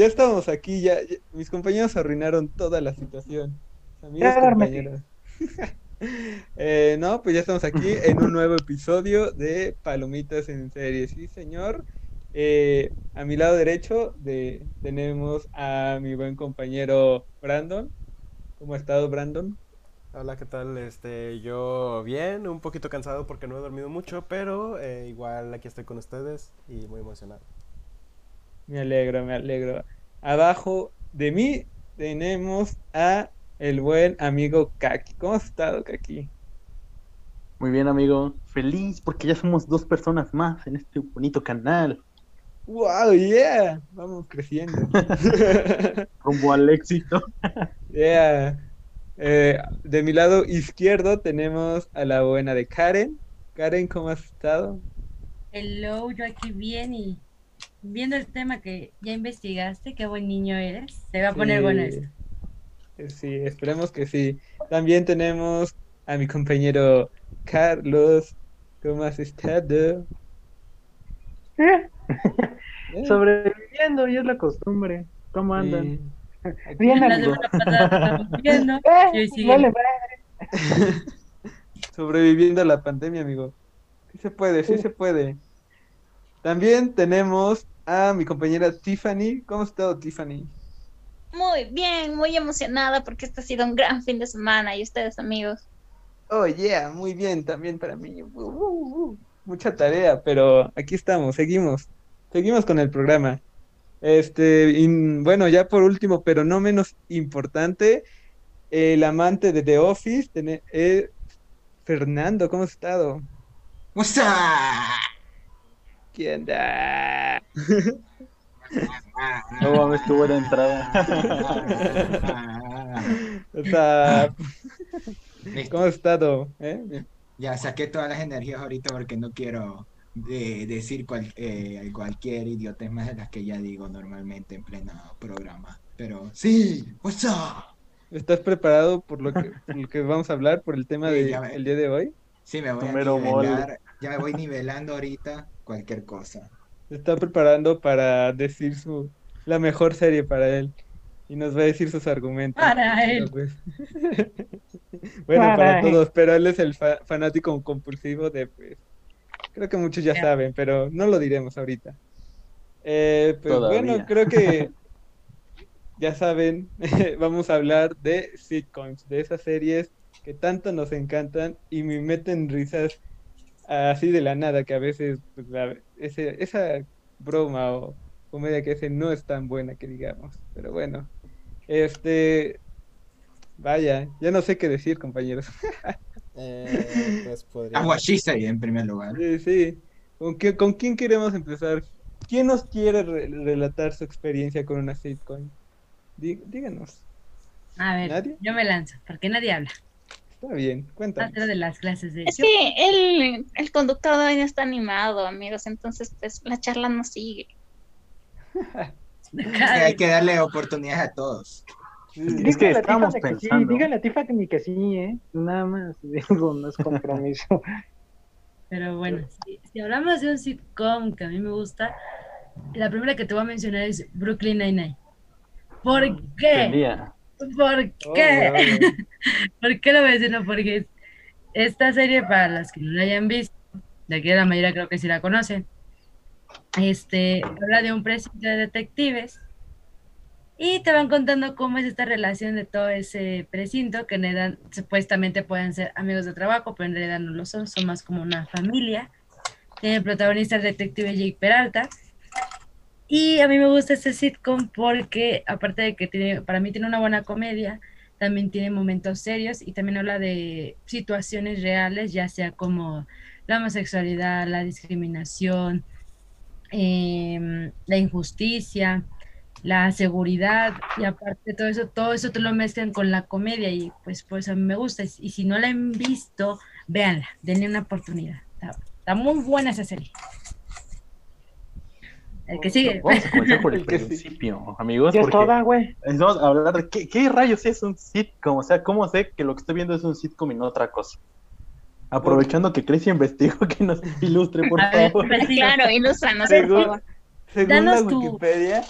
ya estamos aquí, ya, ya- mis compañeros arruinaron toda la situación. Amigos, compañeros. Eh, no, pues ya estamos aquí en un nuevo episodio de Palomitas en serie, sí, señor. Eh, a mi lado derecho de, tenemos a mi buen compañero Brandon. ¿Cómo ha estado, Brandon? Hola, ¿qué tal? Este, yo bien, un poquito cansado porque no he dormido mucho, pero eh, igual aquí estoy con ustedes y muy emocionado. Me alegro, me alegro. Abajo de mí tenemos a el buen amigo Kaki. ¿Cómo has estado, Kaki? Muy bien, amigo. Feliz porque ya somos dos personas más en este bonito canal. ¡Wow! ¡Yeah! Vamos creciendo. Rumbo al éxito. Yeah. Eh, de mi lado izquierdo tenemos a la buena de Karen. Karen, ¿cómo has estado? Hello, yo aquí bien y viendo el tema que ya investigaste, qué buen niño eres. Se va a poner bueno Sí. esto. Sí, esperemos que sí. También tenemos a mi compañero Carlos. ¿Cómo has estado? Eh, Sobreviviendo, y es la costumbre. ¿Cómo andan? sí. Bien, La amigo. pasada viendo Eh, sigue. vale, vale. Sobreviviendo a la pandemia, amigo. Sí se puede, sí se puede. También tenemos a mi compañera Tiffany. ¿Cómo has estado, Tiffany? Muy bien, muy emocionada porque este ha sido un gran fin de semana y ustedes amigos. Oh, yeah, muy bien, también para mí. Uh, uh, uh. Mucha tarea, pero aquí estamos, seguimos. Seguimos con el programa. Este, y, bueno, ya por último, pero no menos importante, el amante de The Office, eh, Fernando, ¿cómo has estado? What's onda? No mames, qué buena entrada. O sea, Listo. ¿cómo has estado? ¿Eh? Ya saqué todas las energías ahorita porque no quiero eh, decir cual- eh, cualquier idiotez más de las que ya digo normalmente en pleno programa. Pero sí, what's up? ¿Estás preparado por lo que, por lo que vamos a hablar, por el tema Sí, del ve. día de hoy? Sí, me voy a nivelar. Ya me voy nivelando ahorita cualquier cosa. Se está preparando para decir su la mejor serie para él y nos va a decir sus argumentos. Para él. pues, bueno, para, Para él. todos, pero él es el fa- fanático compulsivo de pues creo que muchos ya saben, pero no lo diremos ahorita. Eh, pues bueno, creo que ya saben, vamos a hablar de sitcoms, de esas series que tanto nos encantan y me meten risas así de la nada, que a veces pues, la- ese- esa broma o comedia que hace no es tan buena que digamos. Pero bueno, este, vaya, ya no sé qué decir, compañeros. Eh, pues podría... En primer lugar. Sí, sí. ¿Con, qué- con quién queremos empezar? ¿Quién nos quiere re- relatar su experiencia con una sitcom? Dí- díganos. A ver, ¿Nadie? yo me lanzo, porque nadie habla. Está bien, cuéntanos. Otra de las clases de Es que el, el conductor hoy no está animado, amigos, entonces pues la charla no sigue. Es que hay que darle oportunidades a todos. Sí, Es que Dígale a estábamos Tiffany que sí, pensando. dígale a Tiffany que sí, ¿eh? Nada más, digo, no es compromiso. Pero bueno, si, si hablamos de un sitcom que a mí me gusta, la primera que te voy a mencionar es Brooklyn Nine-Nine. ¿Por qué? Tenía. ¿Por Oh, qué? ¿Por qué lo menciono? Porque es- esta serie, para las que no la hayan visto, de aquí la mayoría creo que sí la conocen, este, habla de un precinto de detectives y te van contando cómo es esta relación de todo ese precinto, que en realidad supuestamente pueden ser amigos de trabajo, pero en realidad no lo son, son más como una familia. Tiene el protagonista el detective Jake Peralta. Y a mí me gusta este sitcom porque, aparte de que tiene, para mí tiene una buena comedia, también tiene momentos serios y también habla de situaciones reales, ya sea como la homosexualidad, la discriminación, em, la injusticia, la seguridad y aparte todo eso, todo eso te lo mezclan con la comedia y pues pues a mí me gusta. Y si no la han visto, véanla, denle una oportunidad. Está muy buena esa serie. El que sigue. Vamos a comenzar por el sí. principio, amigos. Es porque toda, güey. Vamos a hablar de qué, qué rayos es un sitcom. O sea, ¿cómo sé que lo que estoy viendo es un sitcom y no otra cosa? Aprovechando que Cris investigó, que nos ilustre, por A ver, favor. pues, sí. Claro, ilústranos, por favor. Según Danos la tu- Wikipedia,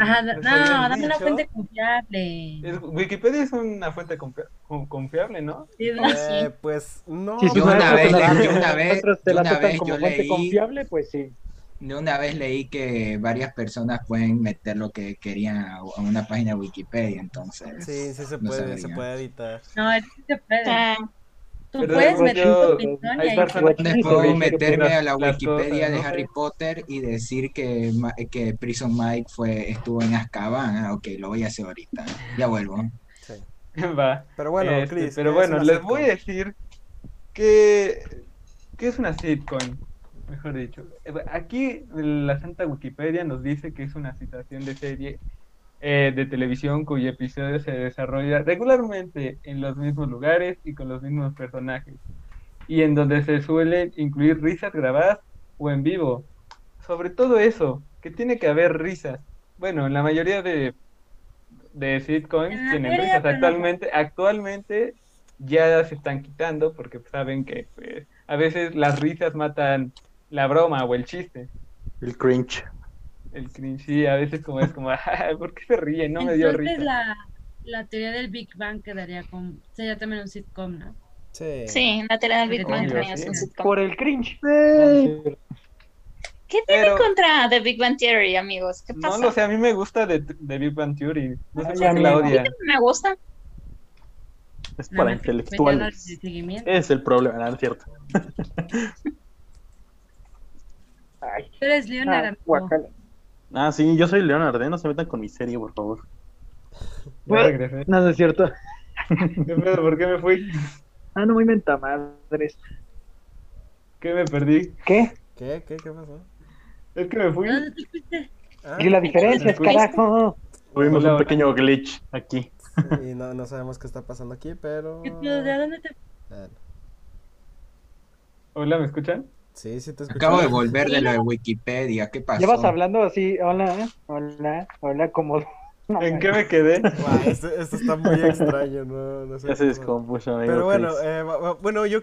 Ajá, no, dame una fuente confiable. es- Wikipedia es una fuente confia- con- confiable, ¿no? Sí, ¿no? Eh, pues no. Sí, sí, Yo una vez yo una vez- yo la una vez como yo fuente leí- confiable, pues sí. De una vez leí que varias personas pueden meter lo que querían a a una página de Wikipedia, entonces. Sí, sí se no puede, se sabría. puede editar. No, sí se puede. Ah, Tú Pero puedes meter yo- tu opinión y ahí puedo meterme a la Wikipedia cosas, de ¿no? Harry Potter y decir que, que Prison Mike fue, estuvo en Azkaban. Ah, ok, lo voy a hacer ahorita. Ya vuelvo. Sí. Va. Pero bueno, Este, Chris, pero ¿qué bueno, les voy a sitcom? decir que, que es una sitcom, mejor dicho. Eh, Aquí la Santa Wikipedia nos dice que es una situación de serie eh, de televisión cuyo episodio se desarrolla regularmente en los mismos lugares y con los mismos personajes, y en donde se suelen incluir risas grabadas o en vivo. Sobre todo eso, que tiene que haber risas. Bueno, en la mayoría de, de sitcoms tienen risas. Actualmente, actualmente ya se están quitando porque saben que pues, a veces las risas matan la broma o el chiste. El cringe. El cringe, sí, a veces como es como, "Ay, ¿por qué se ríe? No me dio Entonces risa. la, la teoría del Big Bang quedaría con, sería también un sitcom, ¿no? Sí. sí, la teoría del Big Bang también es sí. un sitcom. Por el cringe. ¿Qué tiene Pero- contra de Big Bang Theory, amigos? ¿Qué No pasa? lo sé, a mí me gusta de, de Big Bang Theory. No sé por a qué mí la no. odia. Me gusta. Es para no intelectuales. Es el problema, no es cierto. Ay, Tú eres Leonard, ah. Ah, sí, yo soy Leonard, ¿eh? no se metan con mi serie, por favor. No, no es cierto. ¿Qué pedo? ¿Por qué me fui? Ah, no, muy mentamadres. ¿Qué me perdí? ¿Qué? ¿Qué? ¿Qué? ¿Qué pasó? Es que me fui. Ah, Y la diferencia es carajo. Tuvimos un pequeño glitch aquí. sí, no, no sabemos qué está pasando aquí, pero... ¿De dónde te Hola, ¿me escuchan? Sí, sí te escucho. Acabo de volver de lo de Wikipedia. ¿Qué pasó? Llevas hablando así, hola, hola, hola, como. No, ¿En qué me quedé? Esto, esto está muy extraño, no, no sé Ya se descompuso, amigo. Pero bueno, eh, bueno, yo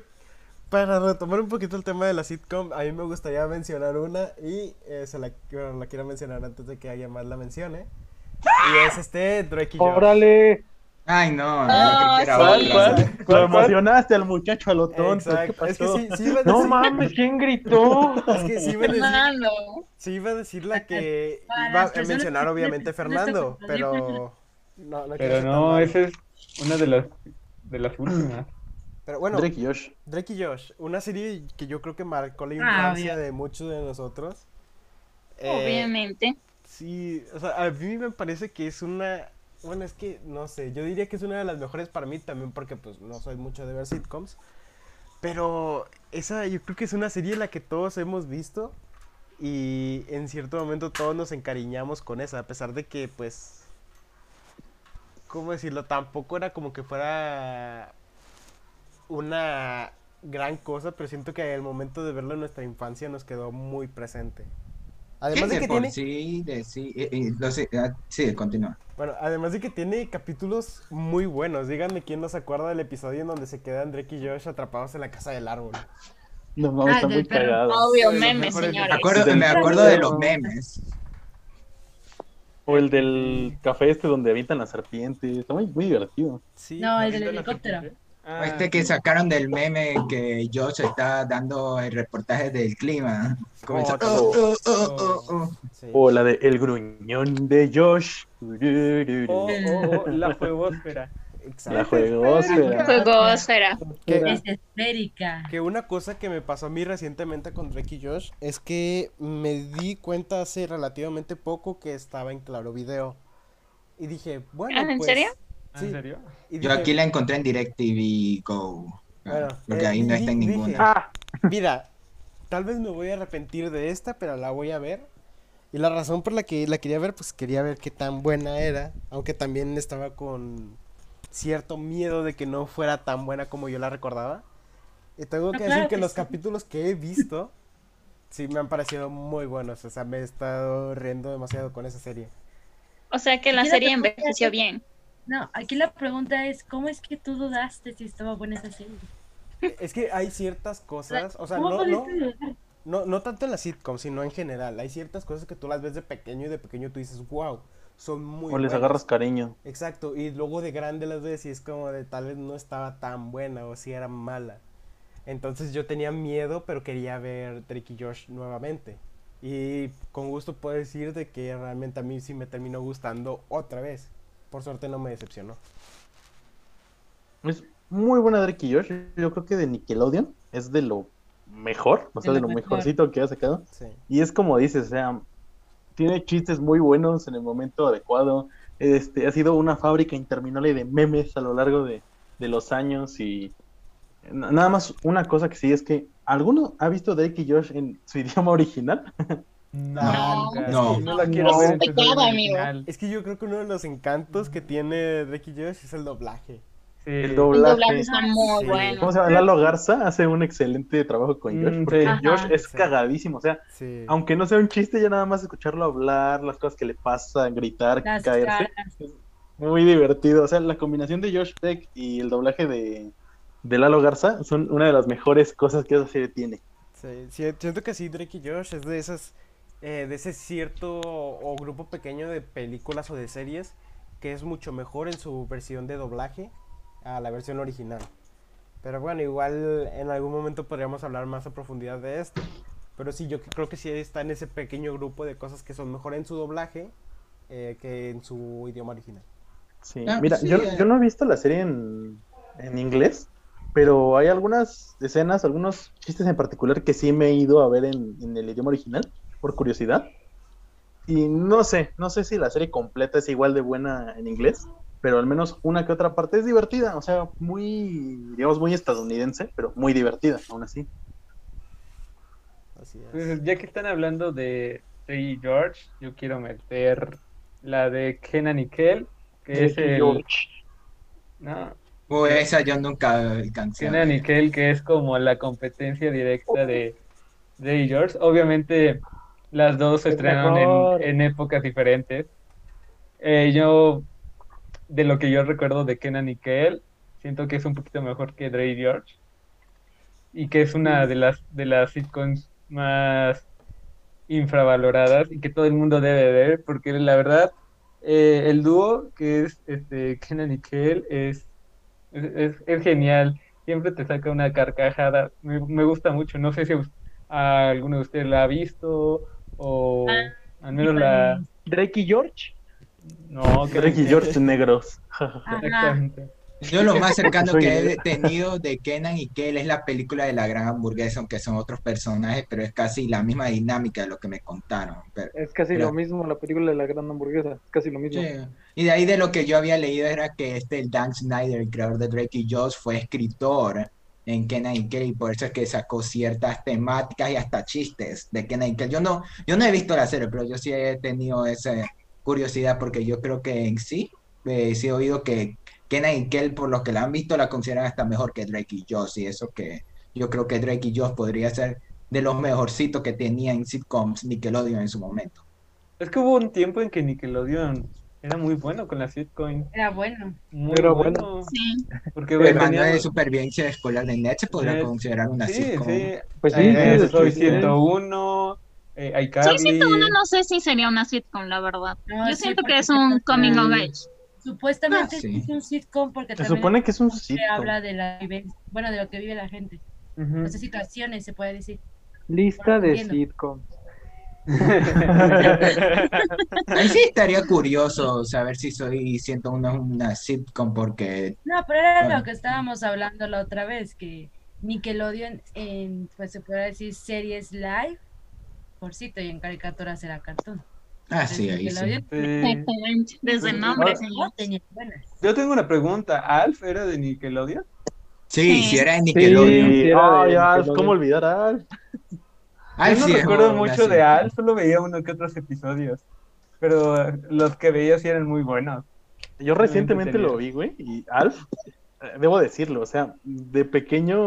para retomar un poquito el tema de la sitcom, a mí me gustaría mencionar una y eh, se la, bueno, la quiero mencionar antes de que alguien más la mencione. Y es este Drake y Josh. Órale. Ay, no, era sí. ¿Cuál, cuál? Lo ¿Cuál, emocionaste al muchacho a lo tonto. ¿Qué Exacto. Es que pasó? sí, sí iba a No decir, mames, ¿quién gritó? es que sí iba a decir, Fernando. sí iba a decir la que iba a mencionar obviamente Fernando, pero no, no Pero no, esa es una de las, de las últimas. Pero bueno, Drake y Josh. Drake y Josh, una serie que yo creo que marcó la Ah, infancia de muchos de nosotros. Eh, Obviamente. Sí, o sea, a mí me parece que es una, bueno, es que no sé, yo diría que es una de las mejores para mí también porque pues no soy mucho de ver sitcoms, pero esa yo creo que es una serie en la que todos hemos visto y en cierto momento todos nos encariñamos con esa, a pesar de que pues, ¿cómo decirlo? Tampoco era como que fuera una gran cosa, pero siento que el momento de verlo en nuestra infancia nos quedó muy presente. Además de que tiene, sí, de sí, eh, eh, lo sé, ah, sí, continúa. bueno, además de que tiene capítulos muy buenos. Díganme quién no se acuerda del episodio en donde se quedan Drake y Josh atrapados en la casa del árbol. No mames, Ah, está del muy perro. cagado. Obvio, memes, mejores Me señores. acuerdo, me acuerdo de los memes. O el del café este donde habitan las serpientes. Está muy, muy divertido. Sí. No, el del ¿Viste la helicóptero. serpiente? Ah, Este que sacaron del meme que Josh está dando el reportaje del clima. Comenzó, Oh, oh, oh, oh, oh, oh. sí. O la de El gruñón de Josh. Oh, oh, oh, la fuegosfera. Exacto. La juegosfera. Juegosfera. Que, Es esférica. que una cosa que me pasó a mí recientemente con Drake y Josh es que me di cuenta hace relativamente poco que estaba en Claro Video. Y dije, bueno, Ah, ¿en pues, serio? ¿Ah, Sí. ¿En serio? y Yo aquí la encontré en DirecTV Go. Bueno, porque eh, ahí no di- está en dije, ninguna. Ah, Mira, tal vez me voy a arrepentir de esta, pero la voy a ver. Y la razón por la que la quería ver, pues quería ver qué tan buena era. Aunque también estaba con cierto miedo de que no fuera tan buena como yo la recordaba. Y tengo No, que decir que los capítulos que he visto, sí me han parecido muy buenos. O sea, me he estado riendo demasiado con esa serie. O sea que la serie envejeció bien. No, aquí la pregunta es, ¿cómo es que tú dudaste si estaba buena esa serie? Es que hay ciertas cosas, o sea, ¿Cómo no, no, tanto en la sitcom, sino en general. Hay ciertas cosas que tú las ves de pequeño y de pequeño tú dices, wow, son muy O les buenas". agarras cariño. Exacto, y luego de grande las ves y es como de tal vez no estaba tan buena o si era mala. Entonces yo tenía miedo, pero quería ver Drake y Josh nuevamente. Y con gusto puedo decir de que realmente a mí sí me terminó gustando otra vez. Por suerte no me decepcionó. Es muy buena Drake y Josh. Yo creo que de Nickelodeon es de lo mejor, o sea, De de lo lo mejor. mejorcito que ha sacado. Sí. Y es como dices, o sea, tiene chistes muy buenos en el momento adecuado. Este, ha sido una fábrica interminable de memes a lo largo de, de los años y na- nada más una cosa que sí es que ¿alguno ha visto Drake y Josh en su idioma original? No, no. no la quiero No, ver es que yo creo que uno de los encantos que tiene Drake y Josh es el doblaje. Sí. El El doblaje. doblaje está muy Sí. bueno. ¿Cómo se llama? Lalo Garza hace un excelente trabajo con Josh, Mm, porque sí. Josh Ajá. es Sí. cagadísimo, o sea, Sí. aunque no sea un chiste, ya nada más escucharlo hablar, las cosas que le pasan, gritar, Las caerse, caras. muy divertido. O sea, la combinación de Josh Peck y el doblaje de, de Lalo Garza son una de las mejores cosas que esa serie tiene. Sí, sí, siento que sí, Drake y Josh es de esas, eh, de ese cierto o grupo pequeño de películas o de series que es mucho mejor en su versión de doblaje a la versión original. Pero bueno, igual en algún momento podríamos hablar más a profundidad de esto. Pero sí, yo creo que sí está en ese pequeño grupo de cosas que son mejor en su doblaje eh, que en su idioma original. Sí. Ah, Mira, sí, yo, eh. yo no he visto la serie en, en inglés, pero hay algunas escenas, algunos chistes en particular que sí me he ido a ver en, en el idioma original, por curiosidad. Y no sé, no sé si la serie completa es igual de buena en inglés, pero al menos una que otra parte es divertida, o sea, muy, digamos, muy estadounidense, pero muy divertida, aún así. Así es. Pues, ya que están hablando de Ray George, yo quiero meter la de Kenan y Kel, que es el... No, Uh, esa yo nunca alcancé. Kenan y. Kel, que es como la competencia directa de Ray George. Obviamente las dos se Es estrenaron en, en épocas diferentes. Eh, yo, de lo que yo recuerdo de Kenan y Kel, siento que es un poquito mejor que Dre George. Y que es una de las, de las sitcoms más infravaloradas y que todo el mundo debe ver, porque la verdad, eh, el dúo que es este, Kenan y Kel es, es, es- es genial. Siempre te saca una carcajada. Me, me gusta mucho. No sé si a alguno de ustedes la ha visto o al menos la... Drake y George. No, Drake y. George negros. Exactamente. Yo lo más cercano que he tenido de Kenan y Kel es la película de la gran hamburguesa, aunque son otros personajes, pero es casi la misma dinámica de lo que me contaron. Pero, Es casi Pero- lo mismo la película de la gran hamburguesa. Es casi lo mismo. sí. Y de ahí de lo que yo había leído era que este el Dan Snyder, el creador de Drake y Josh, fue escritor en Kenan Kel por eso es que sacó ciertas temáticas y hasta chistes de Kenan Kel. Yo no, yo no he visto la serie, pero yo sí he tenido esa curiosidad porque yo creo que en sí, eh, sí he oído que Kenan Kel, por los que la han visto, la consideran hasta mejor que Drake y Josh y eso que yo creo que Drake y Josh podría ser de los mejorcitos que tenía en sitcoms Nickelodeon en su momento. Es que hubo un tiempo en que Nickelodeon era muy bueno con la sitcom. Era bueno. Muy Era bueno. Sí. Porque El bueno, manual de tenía- supervivencia escolar de Net se podría Sí, considerar una Sí, sitcom. sí. Pues sí, Eh, sí, de Soy sí. 101, eh, Soy iCarly. 101, no sé si sería una sitcom, la verdad. No, Yo sí, siento que es un coming of age. Supuestamente Ah, sí. es un sitcom porque Se también supone que es un se sitcom. habla de la bueno, de lo que vive la gente. Ujú. Esas situaciones, se puede decir. Lista de Entiendo. Ahí sí estaría curioso saber si soy 101 es una sitcom porque No, pero era Bueno. lo que estábamos hablando la otra vez, que Nickelodeon en, pues se puede decir series live, porcito, y en caricaturas era cartoon. Ah, sí, ahí sí. Desde el nombre, señor. Yo tengo una pregunta. ¿Alf era de Nickelodeon? Sí, Sí. si era en Nickelodeon. Sí, era de Ay, Alf, Nickelodeon. ¿cómo olvidar a Alf? Ay, Yo no sí, recuerdo mucho de. Alf, solo veía uno que otros episodios. Pero los que veía sí eran muy buenos. Yo recientemente lo vi, güey, y Alf, eh, debo decirlo, o sea, de pequeño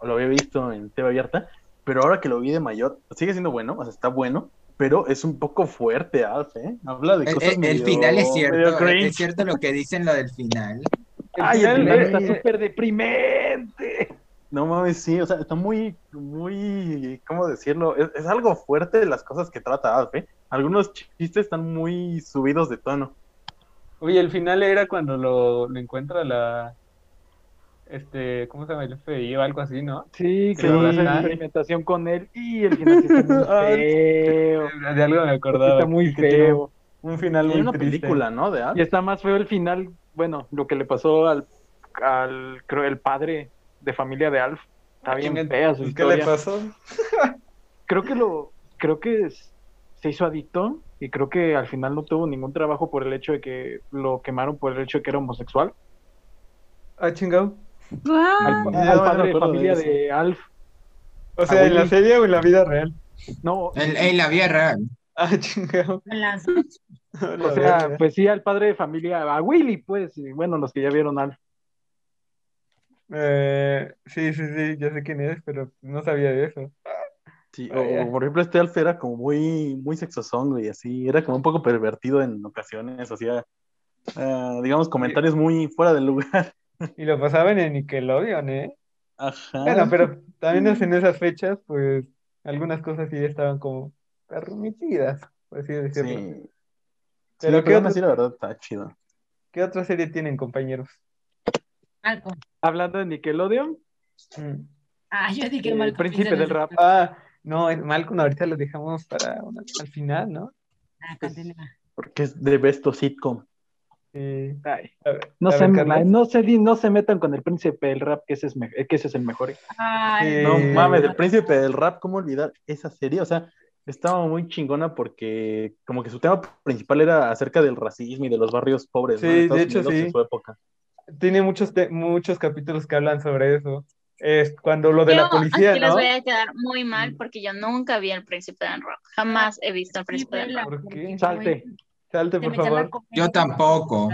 lo había visto en TV abierta, pero ahora que lo vi de mayor, sigue siendo bueno, o sea, está bueno, pero es un poco fuerte Alf, ¿eh? Habla de El, cosas el- el medio- final es cierto, es cierto lo que dicen lo del final. El Ay, el final, final eh, está eh, súper deprimente. No mames, sí, o sea, está muy, muy, ¿cómo decirlo? Es, es algo fuerte las cosas que trata Alf, ¿eh? Algunos chistes están muy subidos de tono. Oye, el final era cuando lo, lo encuentra la. Este, ¿cómo se llama? El FBI o algo así, ¿no? Sí, que Sí. una experimentación con él y el final sí está muy Ay, feo. De algo me acordaba. Está muy feo. Un final muy una triste. película, ¿no? De Alf. Y está más feo el final, bueno, lo que le pasó al, al creo, el padre de familia de Alf. Está bien fea su ¿Qué le historia. pasó? Creo que lo, creo que es- se hizo adicto y creo que al final no tuvo ningún trabajo por el hecho de que lo quemaron por el hecho de que era homosexual. Ah, chingado. Al, no padre de familia de Alf. O sea, ¿en la serie o en la vida real? No, En, en la vida real. Ah, chingado. Las- o sea, pues sí, al padre de familia, a Willy, pues, y bueno, los que ya vieron Alf. Eh, sí, sí, sí, ya sé quién es, pero no sabía de eso. Sí, o, por ejemplo, este Alf era como muy, muy sexosón, güey, así, era como un poco pervertido en ocasiones, hacía, ah, digamos, comentarios muy fuera del lugar. Y lo pasaban en Nickelodeon, ¿eh? Ajá. Bueno, pero también es en esas fechas, pues algunas cosas sí estaban como permitidas, por así decirlo. Sí. Sí, Pero pero ¿qué aún otro- la verdad, está chido. ¿Qué otra serie tienen, compañeros? Malcolm. Hablando de Nickelodeon, Mm. Ah, yo dije el Malcolm. príncipe del rap. Ah, no, es Malcolm, ahorita lo dejamos para una- al final, ¿no? Ah. Porque es de Besto Sitcom. Ay, ver, no, se, ver, no, se, di- no se metan con el príncipe del rap, que ese es, me- que ese es el mejor. Ay, No Eh, mames, el príncipe del rap, ¿cómo olvidar esa serie? O sea, estaba muy chingona porque como que su tema principal era acerca del racismo y de los barrios pobres, ¿no? Sí, de hecho, Unidos sí. en su época. Tiene muchos, te- muchos capítulos que hablan sobre eso. Es cuando lo de la Yo policía, aquí les ¿no? voy a quedar muy mal porque yo nunca vi el príncipe del rock. Jamás he visto el príncipe del rock. Salte. Salte, por favor. Yo tampoco.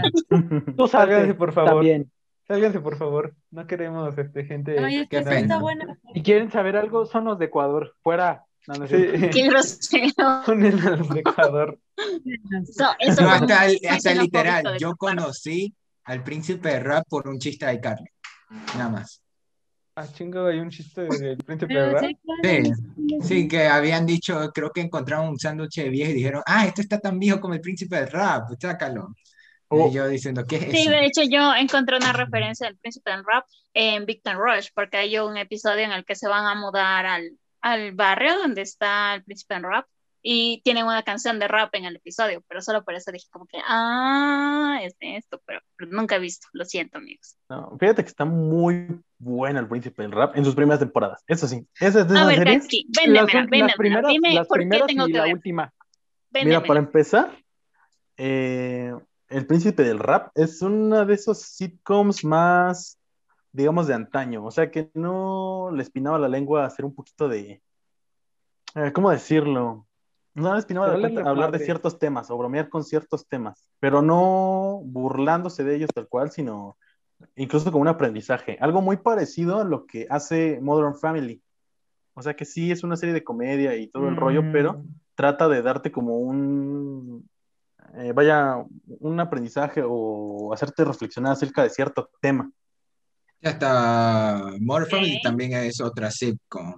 Tú Sálganse, salte, por favor. también. Sálganse, por favor. No queremos este, gente. Ay, es Qué que sí está buena. Si quieren saber algo, son los de Ecuador. Fuera. No, no es Sí. Qué grosero. A los de Ecuador. No, eso No, no. hasta, hasta literal, yo conocí al príncipe de rap por un chiste de Carly. Nada más. Ah, chingo, hay un chiste del príncipe de rap. sí. Sí, sí, que habían dicho, creo que encontraron un sándwich de viejo y dijeron, ah, esto está tan viejo como el príncipe del rap, pues sácalo. Oh. Y yo diciendo, ¿qué es Sí, eso? de hecho yo encontré una referencia del príncipe del rap en Victor Rush, porque hay un episodio en el que se van a mudar al, al barrio donde está el príncipe del rap y tienen una canción de rap en el episodio, pero solo por eso dije como que, ah, es de esto, pero, pero nunca he visto, lo siento amigos. No, fíjate que está muy bueno el príncipe del rap en sus primeras temporadas. Eso sí, esa es de A esas ver, Las, véndemela, las primeras, dime las por qué tengo y que la ver, última. Mira, para empezar, eh, El Príncipe del Rap es una de esos sitcoms más, digamos, de antaño. O sea, que no les pinaba la lengua hacer un poquito de, eh, ¿cómo decirlo? No pinaba la Hablarle cuenta hablar de ciertos temas o bromear con ciertos temas, pero no burlándose de ellos tal cual, sino incluso como un aprendizaje. Algo muy parecido a lo que hace Modern Family. O sea que sí es una serie de comedia y todo el rollo, Mm, pero trata de darte como un, eh, vaya, un aprendizaje o hacerte reflexionar acerca de cierto tema. Ya está, More Family también es otra sitcom.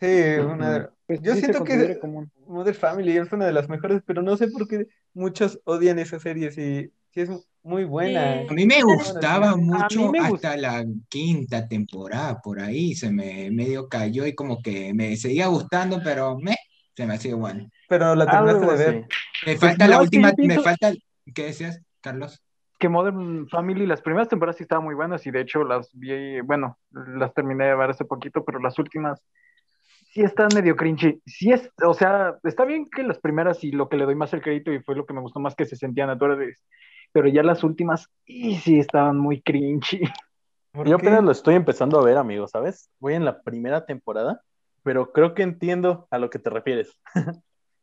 Sí, una... Pues Yo sí siento que- común. Mother Family es una de las mejores, pero no sé por qué muchos odian esa serie. Sí, sí es muy buena. Sí. A mí me gustaba sí. mucho me hasta gusta. la quinta temporada, por ahí se me medio cayó y como que me seguía gustando, pero me, se me hacía bueno. Pero la terminaste Algo de ver. así. Me falta no, la última, pienso- me falta, ¿qué decías, Carlos? Que Modern Family, las primeras temporadas sí estaban muy buenas y de hecho las vi, bueno, las terminé de ver hace poquito, pero las últimas sí están medio cringy. Sí es, o sea, está bien que las primeras y lo que le doy más el crédito y fue lo que me gustó más que se sentían naturales, pero ya las últimas y sí estaban muy cringy. ¿Por Yo qué? apenas lo estoy empezando a ver, amigo, ¿sabes? Voy en la primera temporada, pero creo que entiendo a lo que te refieres.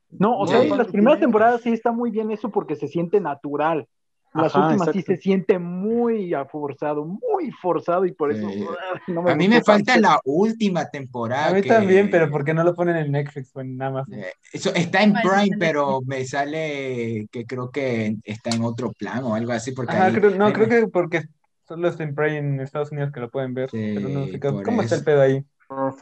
No, o Sí. sea, las primeras temporadas sí está muy bien eso porque se siente natural. Las Ajá, últimas sí se siente muy forzado, muy forzado y por eso Sí. no me A mí me falta tanto. la última temporada. A mí que- también, pero ¿por qué no lo ponen en Netflix o en Amazon? Eh, Eso está en Prime, pero me sale que creo que está en otro plan o algo así, porque Ajá, ahí- creo, no, creo que porque Solo es en Prime en Estados Unidos que lo pueden ver. Sí, pero no sé cómo está el pedo ahí.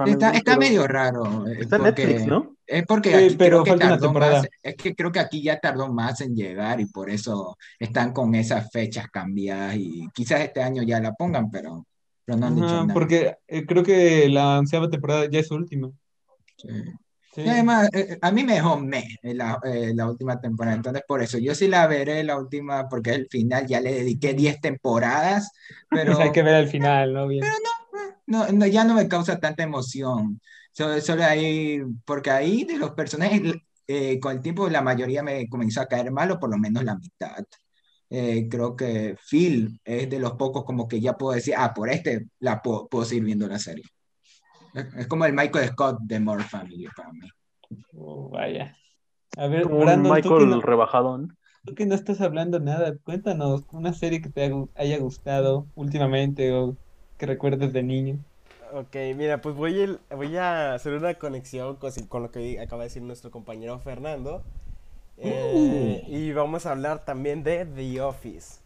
Está, está pero- medio raro. eh, Está en porque- Netflix, ¿no? Es porque Sí, aquí pero creo que falta una tardó temporada. más, es que creo que aquí ya tardó más en llegar y por eso están con esas fechas cambiadas y quizás este año ya la pongan, pero, pero no han dicho Ajá, nada. porque eh, creo que la onceava temporada ya es su última. Sí. Sí. Y además, eh, a mí me dejó me la, eh, la última temporada, entonces por eso yo sí la veré la última porque el final ya le dediqué 10 temporadas, pero Pues hay que ver al final, ¿no? Bien. no, no, ya no me causa tanta emoción. Solo, solo ahí, porque ahí de los personajes, eh, con el tiempo la mayoría me comenzó a caer mal, o por lo menos la mitad. Eh, creo que Phil es de los pocos como que ya puedo decir, ah, por este la puedo, puedo seguir viendo la serie. Es, es como el Michael Scott de More Family para mí. Oh, vaya. A ver, Como Brandon, tú Michael no, rebajadón. tú que no estás hablando nada, cuéntanos una serie que te haya- haya gustado últimamente o que recuerdes de niño. Ok, mira, pues voy, el- voy a hacer una conexión con, con lo que acaba de decir nuestro compañero Fernando. Eh, y vamos a hablar también de The Office.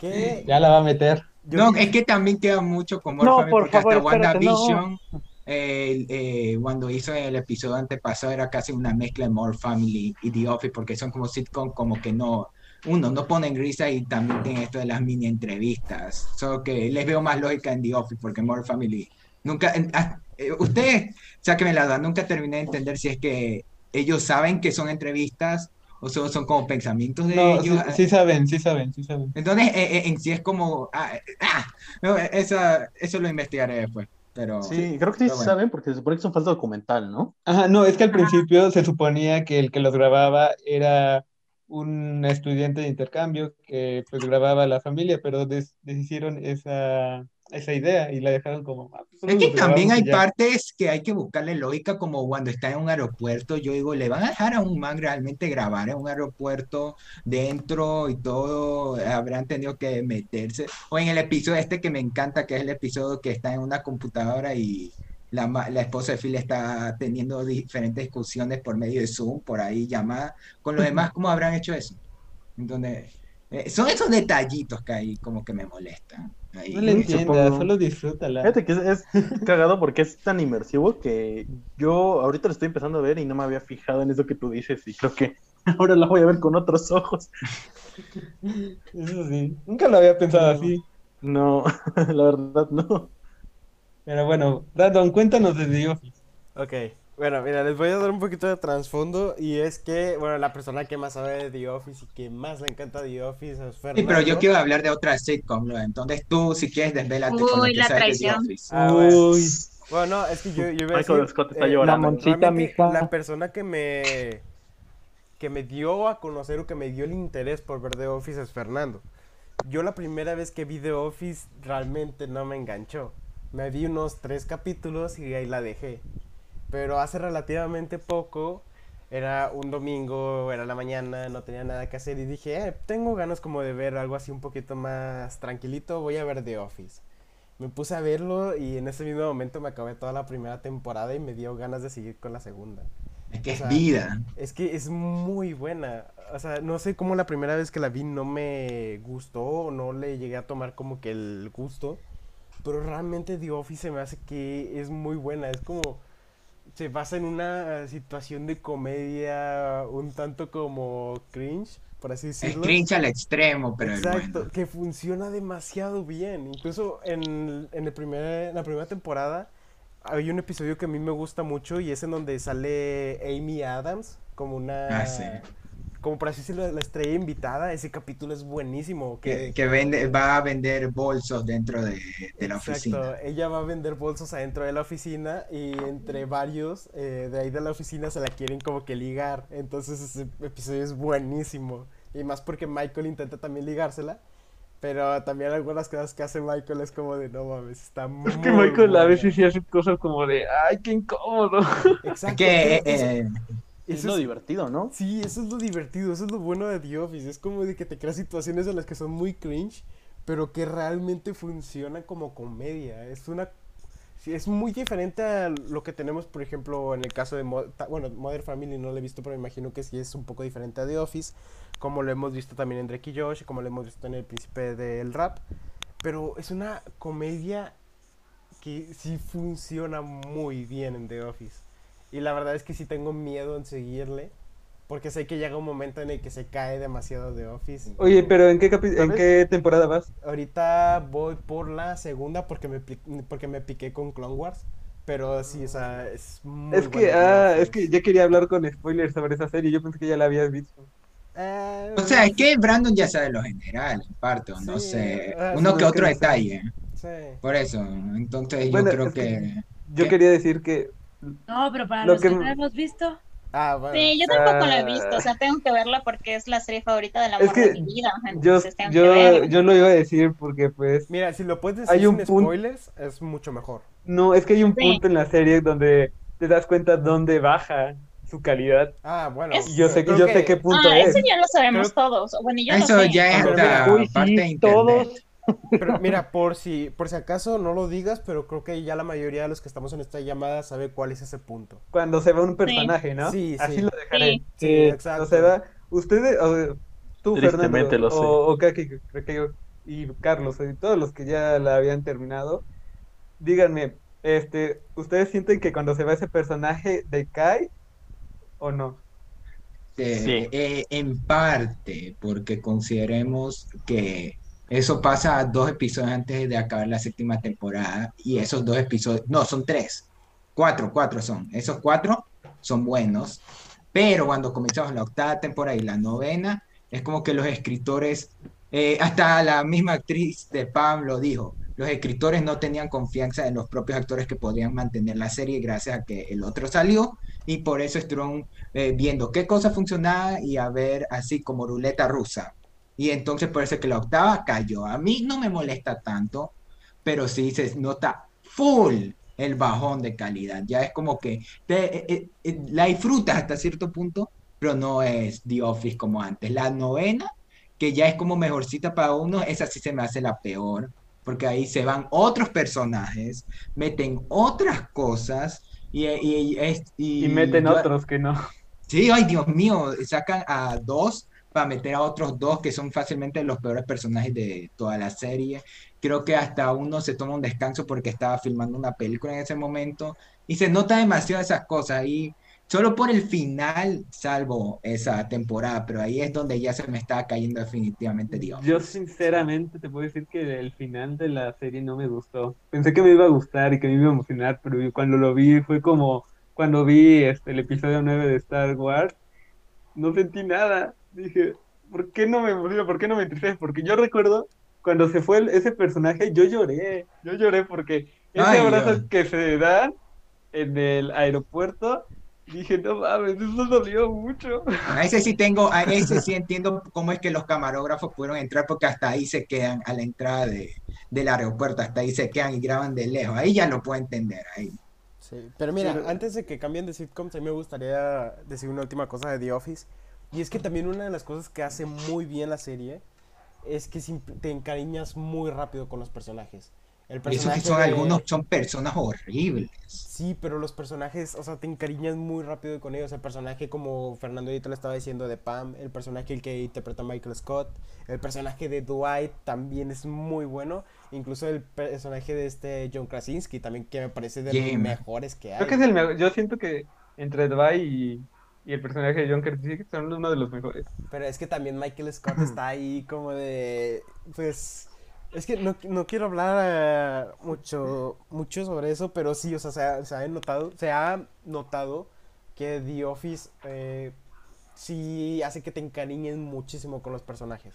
Que Ya la va a meter. yo no, vi- es que también queda mucho con More No, Family, por porque hasta favor, no. WandaVision, eh, eh, cuando hizo el episodio antepasado, era casi una mezcla de More Family y The Office, porque son como sitcom, como que no, uno, no ponen risa y también tienen esto de las mini entrevistas. Solo que les veo más lógica en The Office, porque More Family nunca, ah, eh, ustedes, sáquenme la duda, nunca terminé de entender si es que ellos saben que son entrevistas o solo son como pensamientos de No, ellos. sí saben, sí saben, sí saben. Entonces, eh, eh, en sí es como. ah, ah, no, esa- eso lo investigaré después. Pero. Sí, creo que sí bueno. saben porque se supone que es un falso documental, ¿no? Ajá, no, es que al principio se suponía que el que los grababa era un estudiante de intercambio que pues grababa a la familia, pero des- deshicieron esa, esa idea y la dejaron como... ah, pues, Es que también hay partes que hay que buscarle lógica, como cuando está en un aeropuerto. Yo digo, ¿le van a dejar a un man realmente grabar en un aeropuerto dentro y todo? Habrán tenido que meterse. O en el episodio este que me encanta, que es el episodio que está en una computadora y la, la esposa de Phil está teniendo diferentes discusiones por medio de Zoom, por ahí llamada. Con los demás, ¿cómo habrán hecho eso? Entonces, eh, son esos detallitos que ahí como que me molestan. Ahí. No le entiendas, supongo. solo disfrútala. Fíjate que es, es cagado porque es tan inmersivo que yo ahorita lo estoy empezando a ver y no me había fijado en eso que tú dices y creo que ahora la voy a ver con otros ojos. Eso sí, nunca lo había pensado así. No, la verdad no. Pero bueno, Brandon, cuéntanos de The Office. Ok, bueno, mira, les voy a dar un poquito de trasfondo y es que, bueno, la persona que más sabe de The Office y que más le encanta The Office es Fernando. Sí, pero yo quiero hablar de otra sitcom, ¿no? Entonces tú, si quieres, desvélate con lo Uy, que la sabes de The traición. Office. Ah, bueno. Uy, Bueno, no, es que yo, yo iba a Michael decir, Scott está eh, llorando. Mamoncita, realmente mija. La persona que me que me dio a conocer o que me dio el interés por ver The Office es Fernando. Yo la primera vez que vi The Office realmente no me enganchó. Me vi unos tres capítulos y ahí la dejé. Pero hace relativamente poco, era un domingo, era la mañana, no tenía nada que hacer y dije, "Eh, tengo ganas como de ver algo así un poquito más tranquilito, voy a ver The Office. Me puse a verlo y en ese mismo momento me acabé toda la primera temporada y me dio ganas de seguir con la segunda. Es que O es vida. Es que es muy buena. O sea, no sé cómo la primera vez que la vi no me gustó o no le llegué a tomar como que el gusto. Pero realmente The Office se me hace que es muy buena. Es como. Se basa en una situación de comedia un tanto como cringe, por así Es decirlo. cringe al extremo, pero es Exacto, bueno. que funciona demasiado bien. Incluso en, en, el primer, en la primera temporada hay un episodio que a mí me gusta mucho y es en donde sale Amy Adams como una... Ah, sí. Como por así decirlo, la estrella invitada. Ese capítulo es buenísimo. Que, Que, que vende, va a vender bolsos dentro de, de la Exacto, oficina. ella va a vender bolsos adentro de la oficina y entre varios eh, de ahí de la oficina se la quieren como que ligar. Entonces ese episodio es buenísimo. Y más porque Michael intenta también ligársela. Pero también algunas cosas que hace Michael es como de no mames, está muy es que Michael a buena". veces sí hace cosas como de, ay, qué incómodo. Exacto. Que pero eso- Es lo es- divertido, ¿no? Sí, eso es lo divertido, eso es lo bueno de The Office. Es como de que te creas situaciones en las que son muy cringe, pero que realmente funcionan como comedia. Es una. es muy diferente a lo que tenemos, por ejemplo, en el caso de. Mo- Bueno, Mother Family no lo he visto, pero me imagino que sí es un poco diferente a The Office. Como lo hemos visto también en Drake y Josh, como lo hemos visto en El Príncipe del Rap. pero es una comedia que sí funciona muy bien en The Office. Y la verdad es que sí tengo miedo en seguirle. Porque sé que llega un momento en el que se cae demasiado The Office. Oye, pero ¿en qué, en qué temporada vas? Ahorita voy por la segunda porque me, porque me piqué con Clone Wars. Pero sí, o sea, es muy Es que, ah, es que ya quería hablar con spoilers sobre esa serie. Yo pensé que ya la habías visto. Eh, O sea, es que Brandon ya sabe lo general, en parte, o no Sí, sé, uno sí, que otro detalle. sí. Por eso, entonces Bueno, yo creo es que- que... Yo ¿Qué? quería decir que No, pero para Lo los que- que no hemos visto, Ah, bueno. Sí, yo tampoco la he Ah. visto, o sea, tengo que verla porque es la serie favorita del Es amor que de mi vida, yo, entonces tengo que yo, verla. yo lo iba a decir porque pues Mira, si lo puedes decir Hay un sin punto- spoilers, es mucho mejor. no, es que hay un Sí. punto en la serie donde te das cuenta dónde baja su calidad. Ah, bueno. Es- Y yo sé que yo sé qué punto Ah, es. eso ya lo sabemos Creo- todos. Bueno, yo lo Eso sé. ya es mira, hasta uy, sí, parte de internet. todos. Pero mira, por si, por si acaso no lo digas, pero creo que ya la mayoría de los que estamos en esta llamada sabe cuál es ese punto. Cuando se va un personaje, ¿no? Sí, Así sí. lo dejaré. Sí. Sí, Sí, exacto. Cuando se va, ustedes, o, tú, Fernando, lo sé. o, o Kaki, creo que yo, y Carlos, y todos los que ya la habían terminado, díganme, este, ¿ustedes sienten que cuando se va ese personaje decae o no? Eh, Sí. eh, en parte, porque consideremos que eso pasa dos episodios antes de acabar la séptima temporada y esos dos episodios, no, son tres, cuatro, cuatro son, esos cuatro son buenos, pero cuando comenzamos la octava temporada y la novena, es como que los escritores, eh, hasta la misma actriz de Pam lo dijo, los escritores no tenían confianza en los propios actores que podían mantener la serie gracias a que el otro salió y por eso estuvieron eh, viendo qué cosa funcionaba y a ver así como ruleta rusa. Y entonces es que la octava cayó. A mí no me molesta tanto, pero sí se nota full el bajón de calidad. Ya es como que te- eh, eh, eh, la disfrutas hasta cierto punto, pero no es The Office como antes. La novena, que ya es como mejorcita para uno, esa sí se me hace la peor, porque ahí se van otros personajes, meten otras cosas y, y, es- y Y meten yo- otros que no. Sí, ay, Dios mío, sacan a dos para meter a otros dos que son fácilmente los peores personajes de toda la serie. Creo que hasta uno se toma un descanso porque estaba filmando una película en ese momento y se nota demasiado esas cosas y solo por el final salvo esa temporada, pero ahí es donde ya se me estaba cayendo definitivamente Dios. Yo sinceramente te puedo decir que el final de la serie no me gustó. Pensé que me iba a gustar y que me iba a emocionar, pero cuando lo vi fue como cuando vi este, el episodio 9 de Star Wars, no sentí nada. Dije, ¿por qué no me emociona? ¿Por qué no me entristece? Porque yo recuerdo cuando se fue el- ese personaje, yo lloré. Yo lloré porque ese Ay, abrazo Dios. que se dan en el aeropuerto, dije, no mames, eso dolió mucho. A ese sí tengo, a ese sí entiendo cómo es que los camarógrafos pudieron entrar porque hasta ahí se quedan a la entrada de, del aeropuerto, hasta ahí se quedan y graban de lejos. Ahí ya lo puedo entender. Ahí. Sí, pero mira, Pero- antes de que cambien de sitcoms, a mí me gustaría decir una última cosa de The Office. Y es que también una de las cosas que hace muy bien la serie es que te encariñas muy rápido con los personajes. El personaje sí son de- algunos, son personas horribles. Sí, pero los personajes, o sea, te encariñas muy rápido con ellos. El personaje, como Fernando ahorita le estaba diciendo, de Pam, el personaje el que interpreta Michael Scott, el personaje de Dwight también es muy bueno. Incluso el personaje de este John Krasinski también, que me parece de los mejores que hay. Creo que es el mejor. Yo siento que entre Dwight y, y el personaje de John Krasinski son uno de los mejores. Pero es que también Michael Scott está ahí como de, pues, es que no, no quiero hablar eh, mucho, mucho sobre eso, pero sí, o sea, se ha, se ha notado, se ha notado que The Office eh, sí hace que te encariñes muchísimo con los personajes.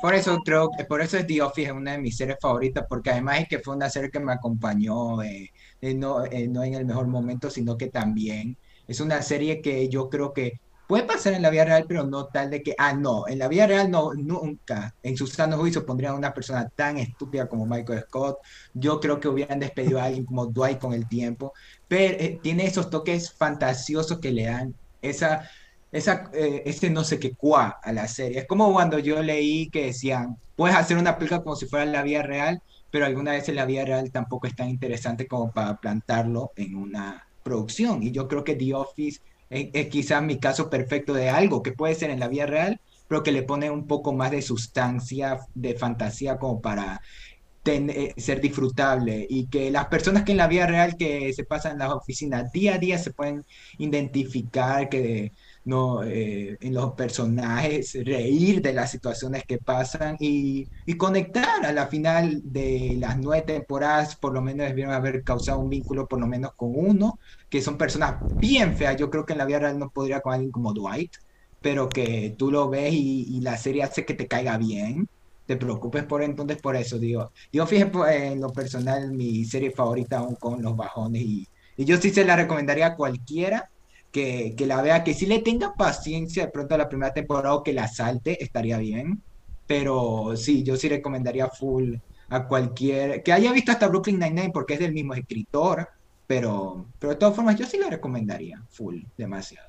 Por eso creo que por eso es The Office es una de mis series favoritas, porque además es que fue una serie que me acompañó eh, eh, no, eh, no en el mejor momento, sino que también es una serie que yo creo que puede pasar en la vida real, pero no tal de que, ah, no, en la vida real no, nunca, en su sano juicio pondrían a una persona tan estúpida como Michael Scott. Yo creo que hubieran despedido a alguien como Dwight con el tiempo, pero eh, tiene esos toques fantasiosos que le dan esa esa, eh, ese no sé qué cuá a la serie. Es como cuando yo leí que decían, puedes hacer una película como si fuera la vida real, pero alguna vez en la vida real tampoco es tan interesante como para plantarlo en una producción. Y yo creo que The Office es, es quizás mi caso perfecto de algo que puede ser en la vida real, pero que le pone un poco más de sustancia, de fantasía como para ten- eh, ser disfrutable y que las personas que en la vida real que se pasan en las oficinas día a día se pueden identificar que no eh, en los personajes reír de las situaciones que pasan y, y conectar a la final de las nueve temporadas por lo menos debieron haber causado un vínculo por lo menos con uno que son personas bien feas. Yo creo que en la vida real no podría con alguien como Dwight pero que tú lo ves y, la serie hace que te caiga bien. Te preocupes por entonces por eso, digo. Yo fíjate pues, en lo personal, mi serie favorita aún con los bajones y, y yo sí se la recomendaría a cualquiera que, que la vea, que si le tenga paciencia de pronto a la primera temporada o que la salte, estaría bien. Pero sí, yo sí recomendaría full a cualquier, que haya visto hasta Brooklyn Nine-Nine porque es del mismo escritor, pero, pero de todas formas yo sí la recomendaría full, demasiado.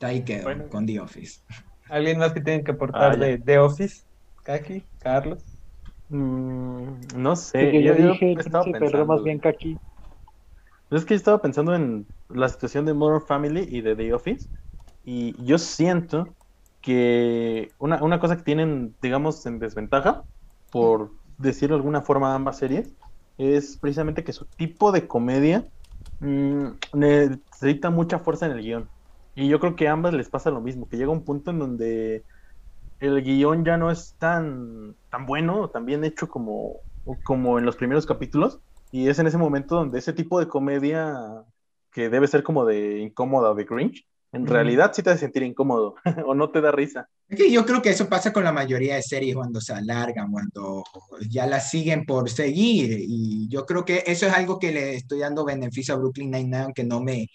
Ahí quedo, Bueno. con The Office. ¿Alguien más que tiene que aportar Ah, de The Office? Kaki, Carlos. Mm, no sé. Sí, yo yo- yo dije, estaba sí, pero pensando, más bien que aquí. Es que yo estaba pensando en la situación de Modern Family y de The Office. Y yo siento que una, una cosa que tienen, digamos, en desventaja, por decirlo de alguna forma, ambas series, es precisamente que su tipo de comedia mm, necesita mucha fuerza en el guion. Y yo creo que a ambas les pasa lo mismo, que llega un punto en donde el guion ya no es tan, tan bueno o tan bien hecho como, como en los primeros capítulos. Y es en ese momento donde ese tipo de comedia que debe ser como de incómoda o de cringe, en realidad sí te hace sentir incómodo o no te da risa. Es que yo creo que eso pasa con la mayoría de series cuando se alargan, cuando ya las siguen por seguir. Y yo creo que eso es algo que le estoy dando beneficio a Brooklyn Nine-Nine, aunque no me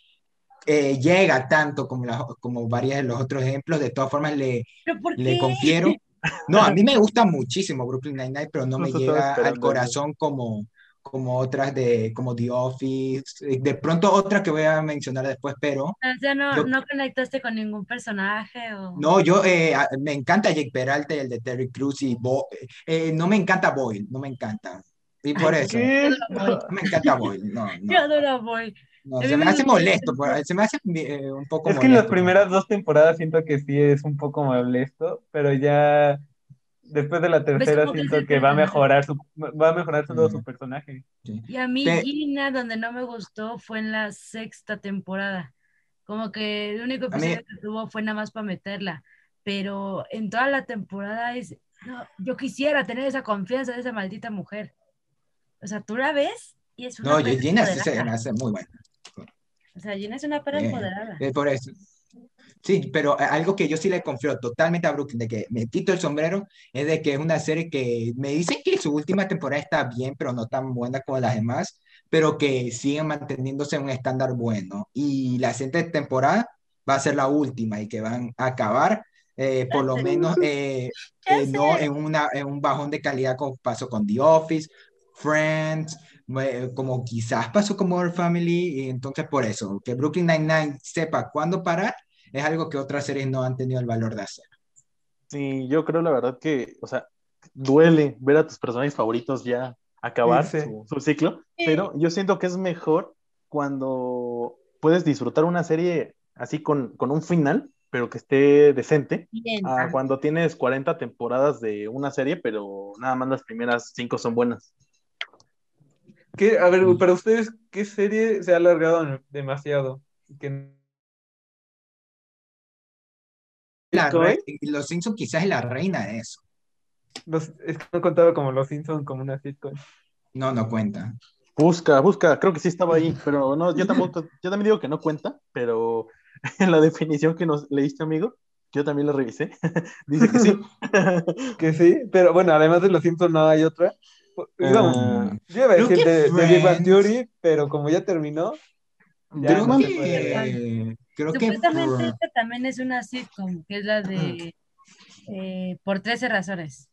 eh, llega tanto como, las- como varios de los otros ejemplos. De todas formas, le, ¿Pero por le confiero. No, a mí me gusta muchísimo Brooklyn Nine-Nine, pero no me llega al corazón como, como otras de como The Office. Eh, De pronto otra que voy a mencionar después, pero O sea, no, Yo- no conectaste con ningún personaje o... no, yo eh, me encanta Jake Peralta y el de Terry Crews y Bo- eh, no me encanta Boyle, no me encanta. Y por Ay, eso, no me encanta Boyle, no, Yo no, adoro a Boy. no, se me hace molesto, se me hace eh, un poco Es que en las molesto. primeras dos temporadas siento que sí es un poco molesto, pero ya después de la tercera siento que el va a mejorar su, va a mejorar todo Mm. su personaje. Y a mí Gina, donde no me gustó, fue en la sexta temporada. Como que el único A mí- episodio que tuvo fue nada más para meterla. Pero en toda la temporada es... no, yo quisiera tener esa confianza de esa maldita mujer. O sea, tú la ves y es una No, Gina sí se hace muy buena. O sea, Gina es una perra Eh, empoderada. Es por eso. Sí, pero eh, algo que yo sí le confío totalmente a Brooklyn, de que me quito el sombrero, es de que es una serie que me dicen que su última temporada está bien, pero no tan buena como las demás, pero que siguen manteniéndose en un estándar bueno. Y la siguiente temporada va a ser la última y que van a acabar, eh, por lo menos, eh, eh, no en, una, en un bajón de calidad como pasó con The Office, Friends, como quizás pasó con Modern Family, y entonces por eso, que Brooklyn Nine-Nine sepa cuándo parar, es algo que otras series no han tenido el valor de hacer. Sí, yo creo la verdad que, o sea, duele ver a tus personajes favoritos ya acabar Sí, sí. Su, su ciclo, pero yo siento que es mejor cuando puedes disfrutar una serie así con, con un final, pero que esté decente, Bien. a cuando tienes 40 temporadas de una serie, pero nada más las primeras 5 son buenas. ¿Qué, a ver, para ustedes, ¿qué serie se ha alargado demasiado? Que La re- los Simpsons quizás es la reina de eso. los- es que no contaba como los Simpsons como una sitcom. No, no cuenta. Busca, busca, creo que sí estaba ahí, pero no, yo tampoco, yo también digo que no cuenta, pero en la definición que nos leíste, amigo, yo también la revisé, dice que sí. Que sí, pero bueno, además de los Simpsons no hay otra. Digamos, Ah, yo iba a decir de, de Big Bang. Theory, pero como ya terminó, ya Creo no se que, creo que Supuestamente esta también es una sitcom, que es la de eh, Por 13 razones.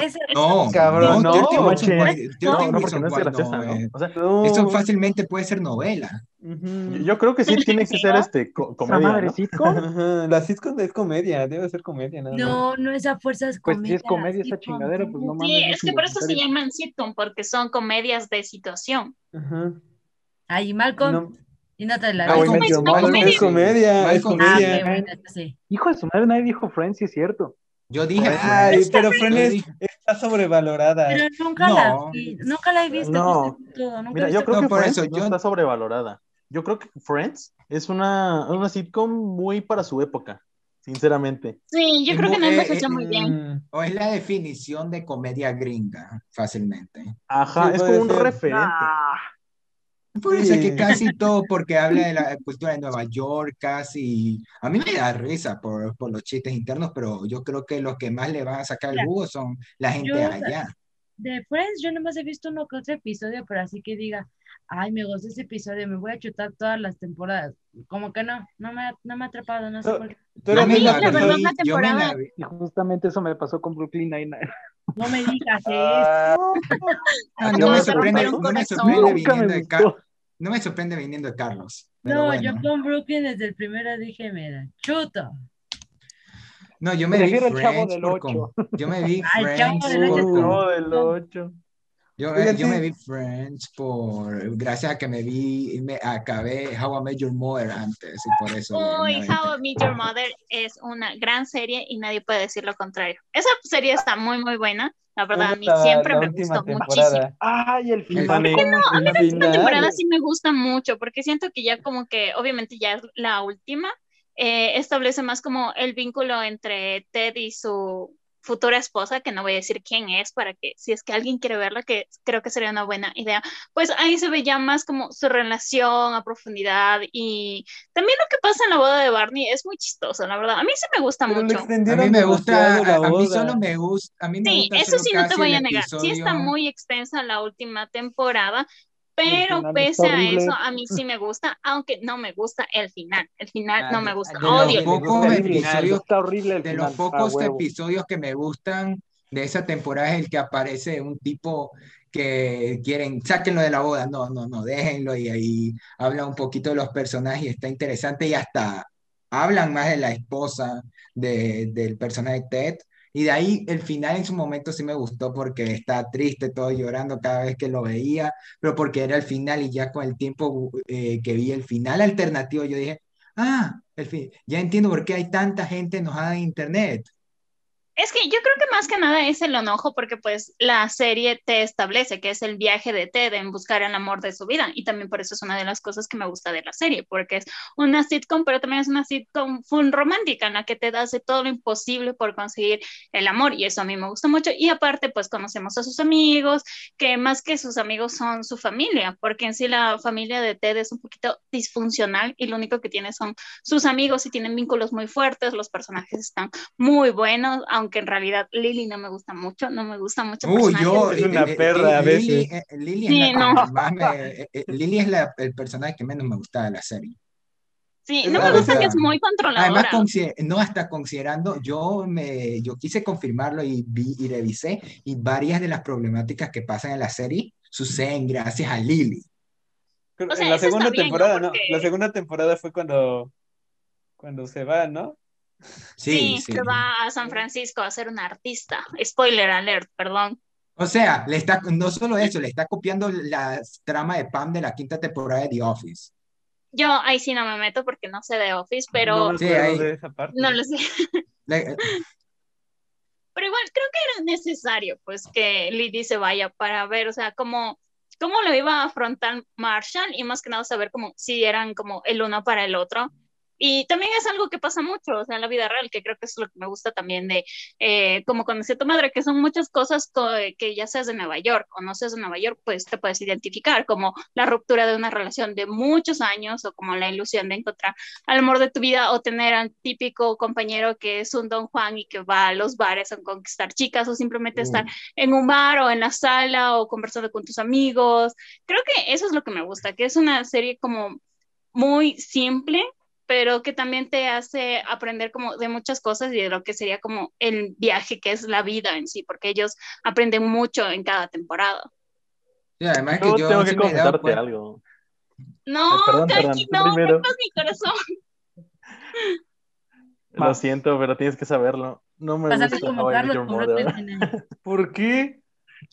Esa- no, Cabrón, no, 13 Reasons manches. Why- 13 no, no, porque Reasons no es Why graciosa, no, ¿no? O sea, No. Eso fácilmente puede ser novela. Yo creo que sí tiene que ser este co- ¿Esa comedia, madre ¿no? sitcom? Ajá, La sitcom es comedia, debe ser comedia, nada. No, no es a fuerzas Pues comedia. si es comedia esa chingadera, pues no mames. Sí, no es que por eso se llaman sitcom, porque son comedias de situación. Ajá. Ay, Malcolm, No, Y no te la Mother. Es comedia, es Ah, comedia. qué bueno, sí. Hijo de su madre, nadie dijo Friends, sí es cierto. Yo dije Ay, Friends. pero Friends está sobrevalorada. Pero nunca No. la nunca la he visto. No. todo, nunca Mira, yo creo No, que por Friends eso, no yo- está sobrevalorada. Yo creo que Friends es una, una sitcom muy para su época, sinceramente. Sí, yo creo que no eh, envejeció eh, muy bien. Mm, O es la definición de comedia gringa, fácilmente. Ajá, Sí, es como un ser. referente. Ah, Por eso es que casi todo, porque habla de la cultura de Nueva York, casi. A mí me da risa por, por los chistes internos, pero yo creo que los que más le van a sacar el jugo son la gente yo- allá. De Friends, yo nomás he visto uno que otro episodio, pero así que diga, ay, me gusta ese episodio, me voy a chutar todas las temporadas. Como que no, no me, ha- no me ha atrapado, no sé por qué. Tú A mí, la verdad, la temporada- la vi. y justamente eso me pasó con Brooklyn Nine-Nine. No me digas eso. Ah, Ah, No, no me sorprende, no me sorprende viniendo me de. Carlos. No me sorprende viniendo de Carlos. Pero No, bueno. yo con Brooklyn desde el primero dije, mira, chuto. No, yo me vi el Chavo Friends del por Yo me vi Ay, Chavo Friends del por No, del 8. Yo, yo me vi Friends por gracias a que me vi me acabé How I Met Your Mother antes y por eso Uy, How I. Met Your Mother es una gran serie y nadie puede decir lo contrario. Esa serie está muy, muy buena. La verdad, a mí siempre me última gustó muchísimo. temporada. Ay, el final. final. ¿cómo es? El La final. temporada sí me gusta mucho porque siento que ya como que, obviamente ya es la última, eh, establece más como el vínculo entre Ted y su futura esposa, que no voy a decir quién es, para que si es que alguien quiere verla, que creo que sería una buena idea, pues ahí se ve ya más como su relación a profundidad y también lo que pasa en la boda de Barney es muy chistoso, la verdad. A mí sí me gusta Pero mucho. A mí me gusta, a, a mí boda. solo me gusta, a mí me Sí, gusta eso sí no te voy a negar. Sí está episodio- muy extensa la última temporada, pero pese a eso, a mí sí me gusta, aunque no me gusta el final. El final Ah, no de- me gusta. de Odio los el pocos final. El final, episodios- Está horrible el de final. los pocos a huevo. episodios que me gustan de esa temporada es el que aparece un tipo que quieren, sáquenlo de la boda, no, no, no, déjenlo y ahí habla un poquito de los personajes y está interesante y hasta hablan más de la esposa de- del personaje Ted. Y de ahí el final en su momento sí me gustó porque está triste, todo llorando cada vez que lo veía, pero porque era el final y ya con el tiempo eh, que vi el final alternativo yo dije, ah, el fin, ya entiendo por qué hay tanta gente enojada en internet. Es que yo creo que más que nada es el enojo porque pues la serie te establece que es el viaje de Ted en buscar el amor de su vida. Y también por eso es una de las cosas que me gusta de la serie porque es una sitcom pero también es una sitcom full romántica en la que Ted hace todo lo imposible por conseguir el amor. Y eso a mí me gusta mucho. Y aparte pues conocemos a sus amigos que más que sus amigos son su familia porque en sí la familia de Ted es un poquito disfuncional y lo único que tiene son sus amigos y tienen vínculos muy fuertes. Los personajes están muy buenos, en realidad Lily no me gusta mucho, no me gusta mucho. personaje. yo, Es una eh, eh, perra a Lily, veces. eh, Lily eh, eh, Lily es la- el personaje que menos me gusta de la serie. Sí, no me gusta veces- que es muy Además, controladora. consi- no hasta considerando, yo me, yo quise confirmarlo y vi y revisé y varias de las problemáticas que pasan en la serie suceden gracias a Lily. O sea, en la segunda bien, ¿no? temporada, ¿no? Porque- La segunda temporada fue cuando, cuando se va, ¿no? Sí, Sí, sí. se va a San Francisco a ser un artista. Spoiler alert, perdón. O sea, le está, no solo eso, le está copiando la trama de Pam de la quinta temporada de The Office. Yo ahí sí no me meto porque no sé de Office, pero No Sí, ahí- de esa parte. no lo sé. Le- Pero igual creo que era necesario, pues, que Lily se vaya para ver, o sea, cómo, cómo lo iba a afrontar Marshall y más que nada saber como si eran como el uno para el otro. Y también es algo que pasa mucho, o sea, en la vida real, que creo que es lo que me gusta también de eh, como conocí a tu madre, que son muchas cosas co- que ya seas de Nueva York o no seas de Nueva York, pues te puedes identificar, como la ruptura de una relación de muchos años o como la ilusión de encontrar al amor de tu vida o tener al típico compañero que es un Don Juan y que va a los bares a conquistar chicas o simplemente estar en un bar o en la sala o conversando con tus amigos. Creo que eso es lo que me gusta, que es una serie como muy simple, pero que también te hace aprender como de muchas cosas y de lo que sería como el viaje que es la vida en sí, porque ellos aprenden mucho en cada temporada. Sí, además que Yo yo tengo sí que confesarte cuenta- algo. No, Ay, perdón, no, primero. mi corazón. Lo siento, pero tienes que saberlo. No me Pásate gusta como How I Met Carlos. ¿Por qué?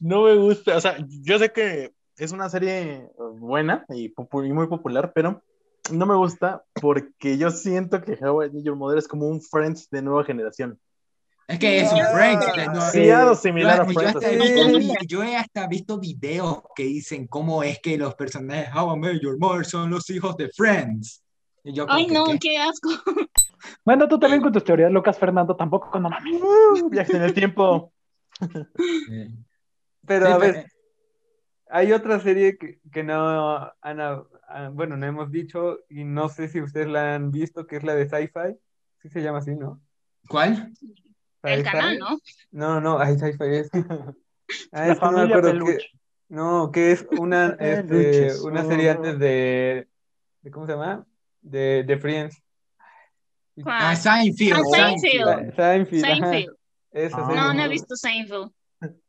No me gusta. O sea, yo sé que es una serie buena y, popu- y muy popular, pero no me gusta porque yo siento que How I Met Your Mother es como un Friends de nueva generación. Es que es un Friends. Demasiado similar a yo, Friends. visto vi- yo he hasta visto videos que dicen cómo es que los personajes How I Met Your Mother son los hijos de Friends. Y yo como Ay, no, ¿qué? qué asco. Bueno, tú también con tus teorías locas, Fernando, tampoco, no mames. Uh, viaje en el tiempo. Pero sí, a pero- ver, hay otra serie que, que no han, ah, bueno, no hemos dicho y no sé si ustedes la han visto, que es la de Sci-Fi. Sí se llama así, ¿no? ¿Cuál? El canal, ¿no? No, no, ay, Sci-Fi es. Ah, La es que no me familia acuerdo Peluche. qué- No, que es una, este, una serie antes de, de ¿cómo se llama? De, de Friends. Ah, ¿Cuál? Seinfeld. Ah, Seinfeld. Seinfeld. Seinfeld, ajá, Seinfeld. esa Ah. serie. No, no he visto Seinfeld.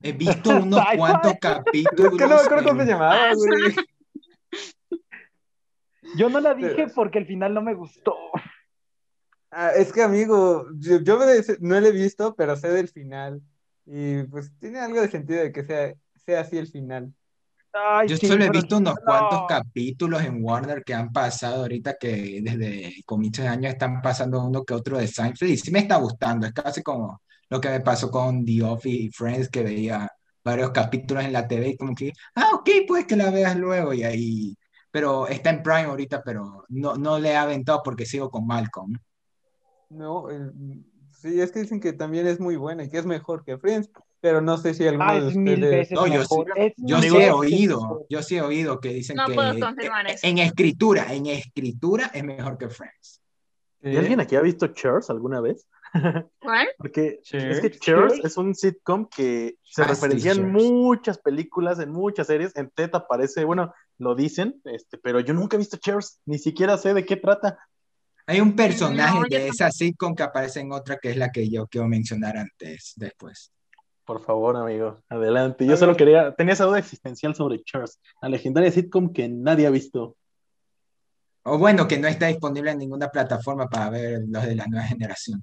He visto unos cuantos Es capítulos. que no me acuerdo cómo se llamaba, güey. Yo no la dije Pero- porque el final no me gustó. Ah, es que, amigo, yo, yo me- no lo he visto, pero sé del final. Y pues tiene algo de sentido de que sea, sea así el final. Ay, Yo sí, solo he visto unos final cuantos no. capítulos en Warner que han pasado ahorita que desde comienzos de año están pasando uno que otro de Seinfeld y sí me está gustando. Es casi como lo que me pasó con The Office y Friends que veía varios capítulos en la TV y como que, ah, ok, pues que la veas luego y ahí. Pero está en Prime ahorita, pero no, no le he aventado porque sigo con Malcolm. No, sí, es que dicen que también es muy buena y que es mejor que Friends, pero no sé si alguno Ah, de ustedes... veces No, yo mejor. sí- Yo sí he oído, yo sí he oído que dicen No que puedo confirmar eso. en escritura, en escritura es mejor que Friends. ¿Y alguien aquí ha visto Cheers alguna vez? ¿Cuál? Porque Cheers. es que Cheers Cheers. es un sitcom que se Ah, sí, referencia en muchas películas, en muchas series. En TED aparece, bueno, lo dicen, este, pero yo nunca he visto Cheers, ni siquiera sé de qué trata. Hay un personaje No, de esa sitcom que aparece en otra que es la que yo quiero mencionar antes, después. Por favor, amigo, adelante. Yo solo quería, tenía esa duda existencial sobre Cheers, la legendaria sitcom que nadie ha visto. O bueno, que no está disponible en ninguna plataforma para ver los de la nueva generación.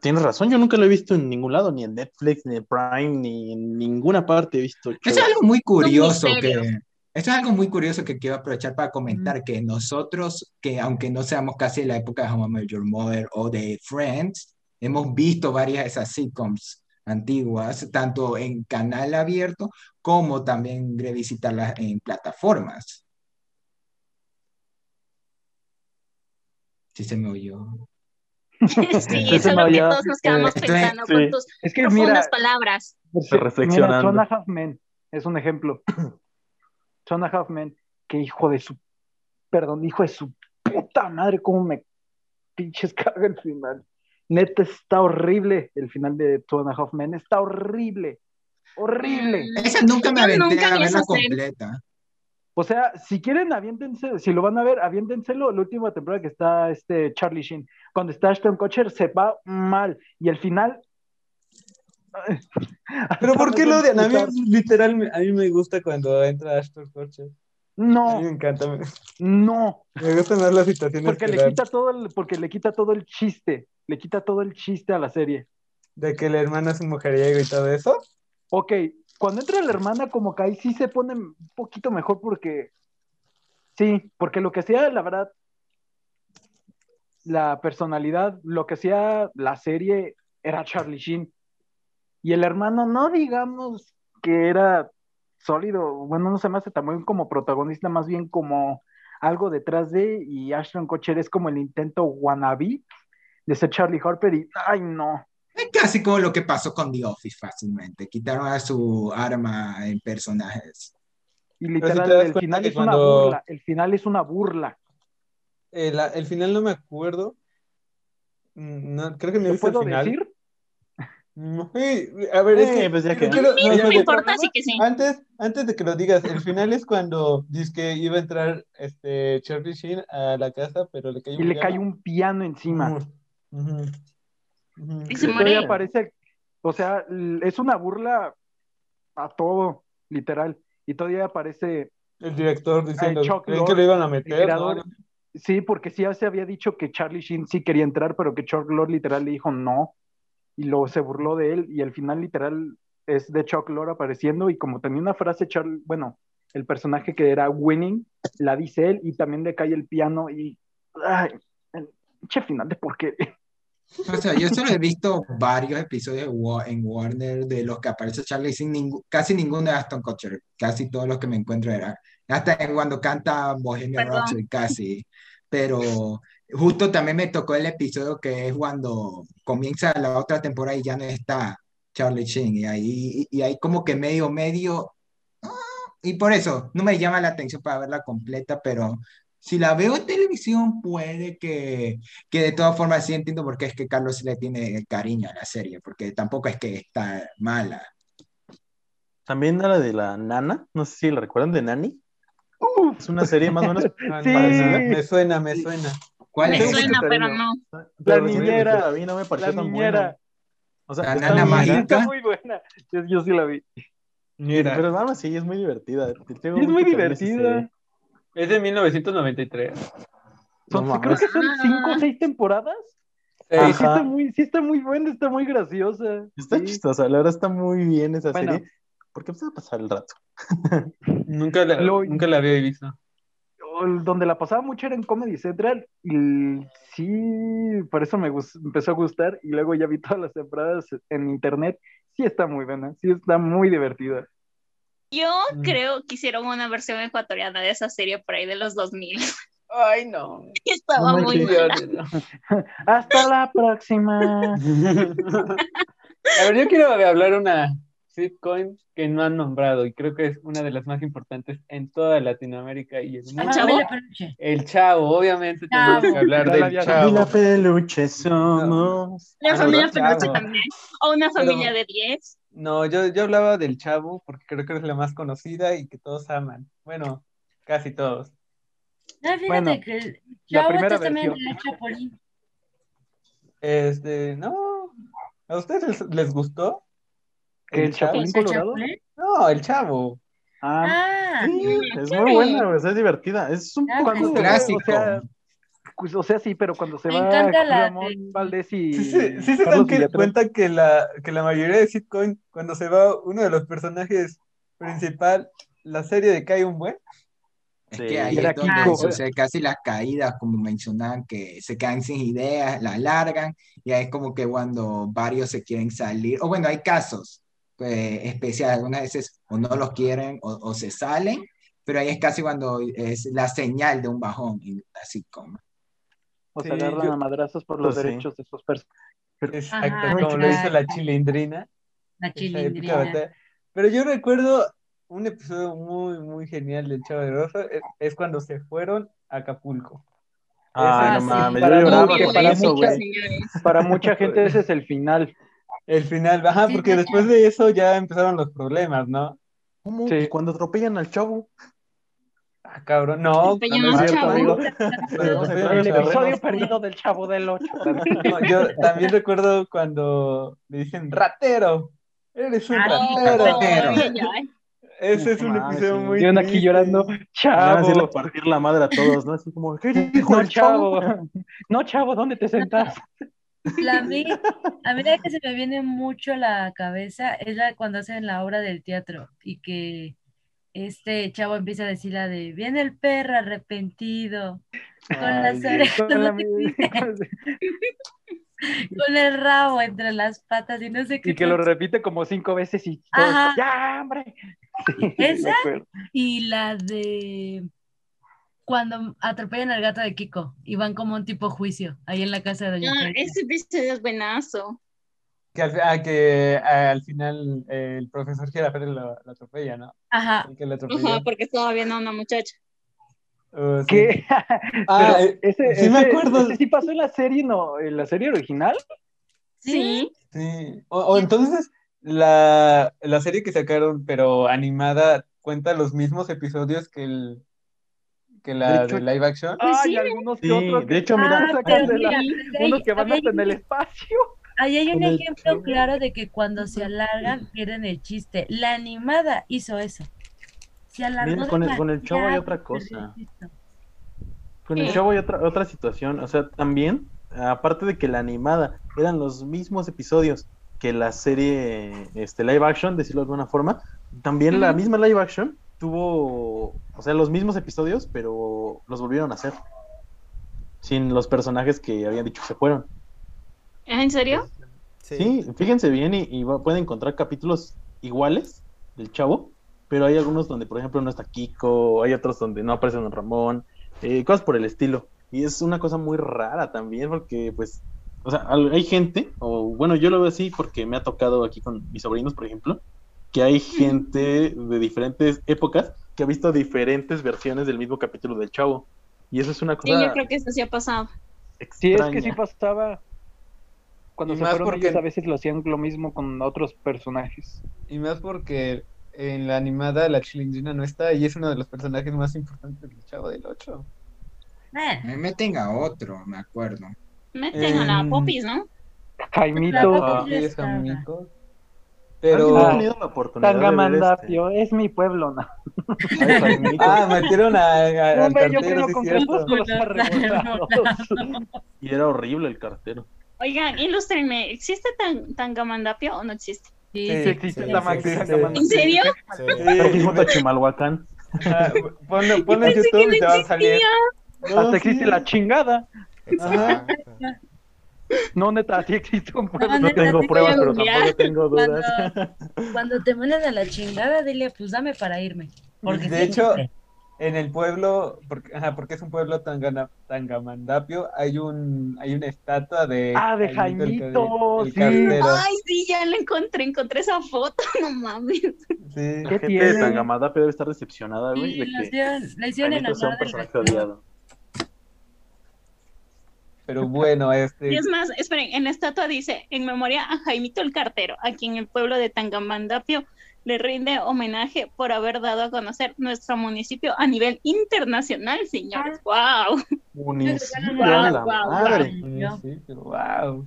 Tienes razón, yo nunca lo he visto en ningún lado, ni en Netflix, ni en Prime, ni en ninguna parte he visto Eso es algo muy curioso que esto es algo muy curioso que quiero aprovechar para comentar que nosotros, que aunque no seamos casi de la época de How I Met Your Mother o de Friends, hemos visto varias de esas sitcoms antiguas, tanto en canal abierto como también revisitarlas en plataformas. Sí se me oyó. Sí, eso es no, lo que todos nos quedamos eh, pensando sí. con tus Es que profundas mira, palabras. Mira, reflexionando. Two and a Half Men es un ejemplo. Half Men, que hijo de su, perdón, hijo de su puta madre, cómo me pinches caga el final. Neta, está horrible el final de Two and a Half Men, está horrible, horrible. Mm, Esa nunca me aventé nunca a verla completa. O sea, si quieren, aviéntense, si lo van a ver, aviéntenselo la última temporada que está este Charlie Sheen. Cuando está Ashton Kutcher se va mal. Y el final. Pero ¿por qué lo odian? A mí, literal, a mí me gusta cuando entra Ashton Kutcher. A mí No, me encanta. Me, no. me gustan más las situaciones Porque que le dan, quita todo el, porque le quita todo el chiste. Le quita todo el chiste a la serie. de que la hermana es un mujeriego y todo eso. Ok, cuando entra la hermana, como que ahí sí se pone un poquito mejor porque. Sí, porque lo que hacía, la verdad, la personalidad, lo que hacía la serie era Charlie Sheen. Y el hermano, no digamos que era sólido, bueno, no se me hace tan como protagonista, más bien como algo detrás de, y Ashton Kutcher es como el intento wannabe de ser Charlie Harper, y ay, no. Es casi como lo que pasó con The Office fácilmente. Quitaron a su arma en personajes. Y si literal, te das el final es una burla, el final es una burla. El, el final no me acuerdo. Mm, No, creo que ¿Lo visto el final. decir? Sí, a ver, es Eh, que, pues ya yo que- quiero- Sí, no, no no, me importa, así que sí. Antes, antes de que lo digas, el final es cuando dice que iba a entrar este Charlie Sheen a la casa, pero le cayó Y le cae un piano encima. Ujú. Y se Y todavía muere. parece, o sea, es una burla a todo, literal. Y todavía aparece, El director diciendo, ¿creen que lo iban a el meter? No. Sí, porque sí ya se había dicho que Charlie Sheen sí quería entrar, pero que Chuck Lorre literal le dijo no. Y luego se burló de él. Y al final literal es de Chuck Lorre apareciendo. Y como tenía una frase, Charlie, bueno, el personaje que era Winning, la dice él y también le cae el piano y... Ay, el pinche final de porquería. O sea, yo solo he visto varios episodios en Warner de los que aparece Charlie sin casi ninguno de Aston Kutcher, casi todos los que me encuentro eran, hasta cuando canta Bohemian. Rhapsody, casi, pero justo también me tocó el episodio que es cuando comienza la otra temporada y ya no está Charlie Sheen, y ahí, y ahí como que medio, medio, ah, y por eso no me llama la atención para verla completa, pero si la veo en televisión puede que que de todas formas sí entiendo por qué es que Carlos le tiene cariño a la serie, porque tampoco es que está mala. También a la de la nana, no sé si la recuerdan de Nani. Uf, Es una serie más o menos Sí. Me suena, me suena. ¿Cuál Me es? suena, pero no. Pero niñera, la vi, no me pareció la tan niñera. buena. O sea, La está nana muy mágica. muy buena. Yo, yo sí la vi. Mira, Pero vamos, sí, es muy divertida. Es muy a divertida. Es de 1993. Son- No creo que son mames. cinco o seis temporadas. Sí, Sí, está muy, sí está muy buena, está muy graciosa. Está Sí. chistosa, la verdad está muy bien esa Bueno. serie. Porque pues va a pasar el rato. nunca, la, Lo- nunca la había visto. Donde la pasaba mucho era en Comedy Central. Y sí, por eso me empezó a gustar. Y luego ya vi todas las temporadas en internet. Sí está muy buena, sí está muy divertida. Yo Mm. creo que hicieron una versión ecuatoriana de esa serie por ahí de los 2000. Ay, no. Estaba No muy mala. Hasta la próxima. A ver, yo quiero hablar una sitcom que no han nombrado y creo que es una de las más importantes en toda Latinoamérica y el Ah, mundo. Chavo? El Chavo, obviamente tenemos que hablar la del Chavo. Y la peluche somos. La Ah, familia. Peluche también. O una Pero- familia de 10. No, yo, yo hablaba del Chavo porque creo que es la más conocida y que todos aman. Bueno, casi todos. No, fíjate Bueno, que el la Chavo primera este también era Chapulín. Este, no. ¿A ustedes les, les gustó? ¿Que el Chapulín ¿El Colorado? Chapulín? No, el Chavo. Ah, Ah, Sí, es muy buena, es divertida. Es un Ah, poco va, clásico. o sea, o sea, sí, pero cuando se Me va encanta la Ramón de- Valdés y Sí, se- sí se dan que- cuenta que la, que la mayoría de sitcom, cuando se va uno de los personajes principal, la serie decae un buen. Es Sí. que ahí es donde Kiko. sucede casi las caídas, como mencionaban, que se quedan sin ideas, la largan, y ahí es como que cuando varios se quieren salir, o bueno, hay casos eh, especiales, algunas veces o no los quieren o, o se salen, pero ahí es casi cuando es la señal de un bajón en la O se agarran yo- a madrazos por los Pues sí. derechos de esos personajes. Exacto, Ajá, como lo hizo la chilindrina. la chilindrina. Pero yo recuerdo un episodio muy, muy genial del Chavo del Oso, es, es cuando se fueron a Acapulco. Ah, no sí, mames, yo para lloraba eso, mucha gente ese es el final. El final, ajá, Sí, porque sí, después de eso ya empezaron los problemas, ¿no? ¿Cómo? Sí. Y cuando atropellan al chavo. Ah, cabrón, no. Cuando- al cierto, chavo. no sé, El episodio perdido del Chavo del 8. No, yo también recuerdo cuando le dicen ratero. Eres un Ah, ratero. Ese es un episodio sí. muy Y uno aquí llorando, Van a chavo. partir la madre a todos, ¿no? Así como, ¿qué dijo No, el chavo? chavo. No, chavo, ¿dónde te sentas? La a mí, a mí la que se me viene mucho a la cabeza es la cuando hacen la obra del teatro y que este chavo empieza a decir la de viene el perro arrepentido con las orejas, Con la- con el rabo entre las patas y no sé qué Y que lo repite como cinco veces y todos, Ajá. ¡ya, hombre! Sí, ¿Esa? Y la de cuando atropellan al gato de Kiko y van como un tipo juicio ahí en la casa de Doña Ah, ese episodio es buenazo. Que al, ah, que al final eh, el profesor Girafales lo, lo atropella, ¿no? Ajá, El que lo atropelló. Ajá, porque estaba viendo a una muchacha. Uh, sí. ¿Qué? Ah, Pero eh, ese, sí me acuerdo. ese sí pasó en la serie, ¿no? En la serie original. Sí. Sí. O, o entonces la, la serie que sacaron, pero animada, cuenta los mismos episodios que el que la De hecho- de live action. Ay, sí. algunos que Sí, otros. de hecho, mira, Ah, unos que van hasta en el espacio. Ahí hay un el ejemplo claro de que cuando se alargan pierden el chiste. La animada hizo eso. Se alargó Mira, con el- con el chavo hay otra cosa. Con el chavo hay otra, otra situación, o sea, también, aparte de que la animada eran los mismos episodios que la serie este, live action, decirlo de alguna forma, también la misma live action tuvo, o sea, los mismos episodios, pero los volvieron a hacer. Sin los personajes que habían dicho que se fueron. ¿Es en serio? Sí, fíjense bien y, y va- pueden encontrar capítulos iguales del chavo, pero hay algunos donde, por ejemplo, no está Kiko, hay otros donde no aparece Don Ramón, eh, cosas por el estilo. Y es una cosa muy rara también, porque, pues, o sea, hay gente, o bueno, yo lo veo así porque me ha tocado aquí con mis sobrinos, por ejemplo, que hay gente de diferentes épocas que ha visto diferentes versiones del mismo capítulo del chavo. Y eso es una Sí, cosa yo creo que eso sí ha pasado. Sí, es extraña. que sí pasaba. Cuando Y se más fueron porque- ellos, a veces lo hacían lo mismo con otros personajes. Y más porque en la animada la chilindrina no está y es uno de los personajes más importantes del Chavo del 8. Eh, Me meten a otro, me acuerdo. Meten a la Em, Popis, ¿no? Jaimito, Ah, ya sí, es estaba. amigo. ¿Alguien Pero. Ah, tenido oportunidad Tangamandapio, es mi pueblo, ¿no? este- Ay. Ah, metieron a, a- No, al yo cartero, sí arrebolados. Y era horrible el cartero. Oigan, ilústrenme, ¿existe tan, Tangamandapio o no existe? sí, Sí, Sí, existe sí, sí. Tangamandapio. ¿En serio? Sí. Aquí junto a Chimalhuacán. Ah, ponlo, ponlo en YouTube no y te va a salir. No, Hasta sí. existe la chingada. Exacto. No, neta, sí existe un pueblo. No, No neta, tengo sí, pruebas, pero tampoco tengo dudas. Cuando, cuando te mandan a la chingada, dile, pues dame para irme. Porque De sí hecho, existe. En el pueblo, porque, ajá, porque es un pueblo tangana, tangamandapio, hay un hay una estatua de Ah, de Jaimito, el sí. cartero. Ay, sí, ya la encontré, encontré esa foto, no mames. Sí. La ¿Qué gente tiene? de Tangamandapio debe estar decepcionada, güey, Sí, de que la hicieron en Jaimito sea un personaje odiado. Pero bueno, Y este es más, esperen, en la estatua dice, en memoria a Jaimito el Cartero, a quien el pueblo de Tangamandapio le rinde homenaje por haber dado a conocer nuestro municipio a nivel internacional, señores. ¡Wow! Municipio, Guau, a la guau, madre. Yo. municipio, wow.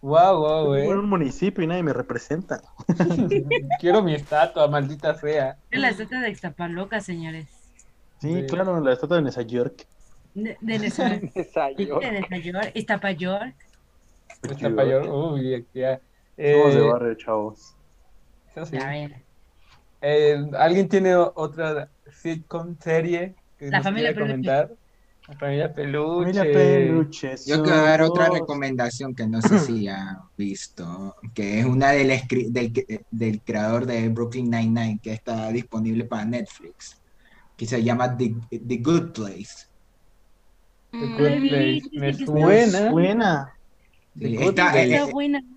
Wow, wow, eh. un municipio y nadie me representa. Quiero mi estatua, maldita sea. Es la estatua de Ixtapaloca, señores. Sí, Sí. claro, la estatua de Nueva York. De, de de Nueva York, Iztapayor. Está payor. Uy, ya. Somos de barrio, chavos. Eso sí. A ver. Eh, ¿Alguien tiene otra sitcom serie que La nos familia quiera comentar? La familia peluche. Yo quiero dar otra recomendación que no sé si ha visto, que es una del, escri- del, del creador de Brooklyn Nine-Nine, que está disponible para Netflix, que se llama The, The Good Place. The Good Place. Me suena. Sí, está-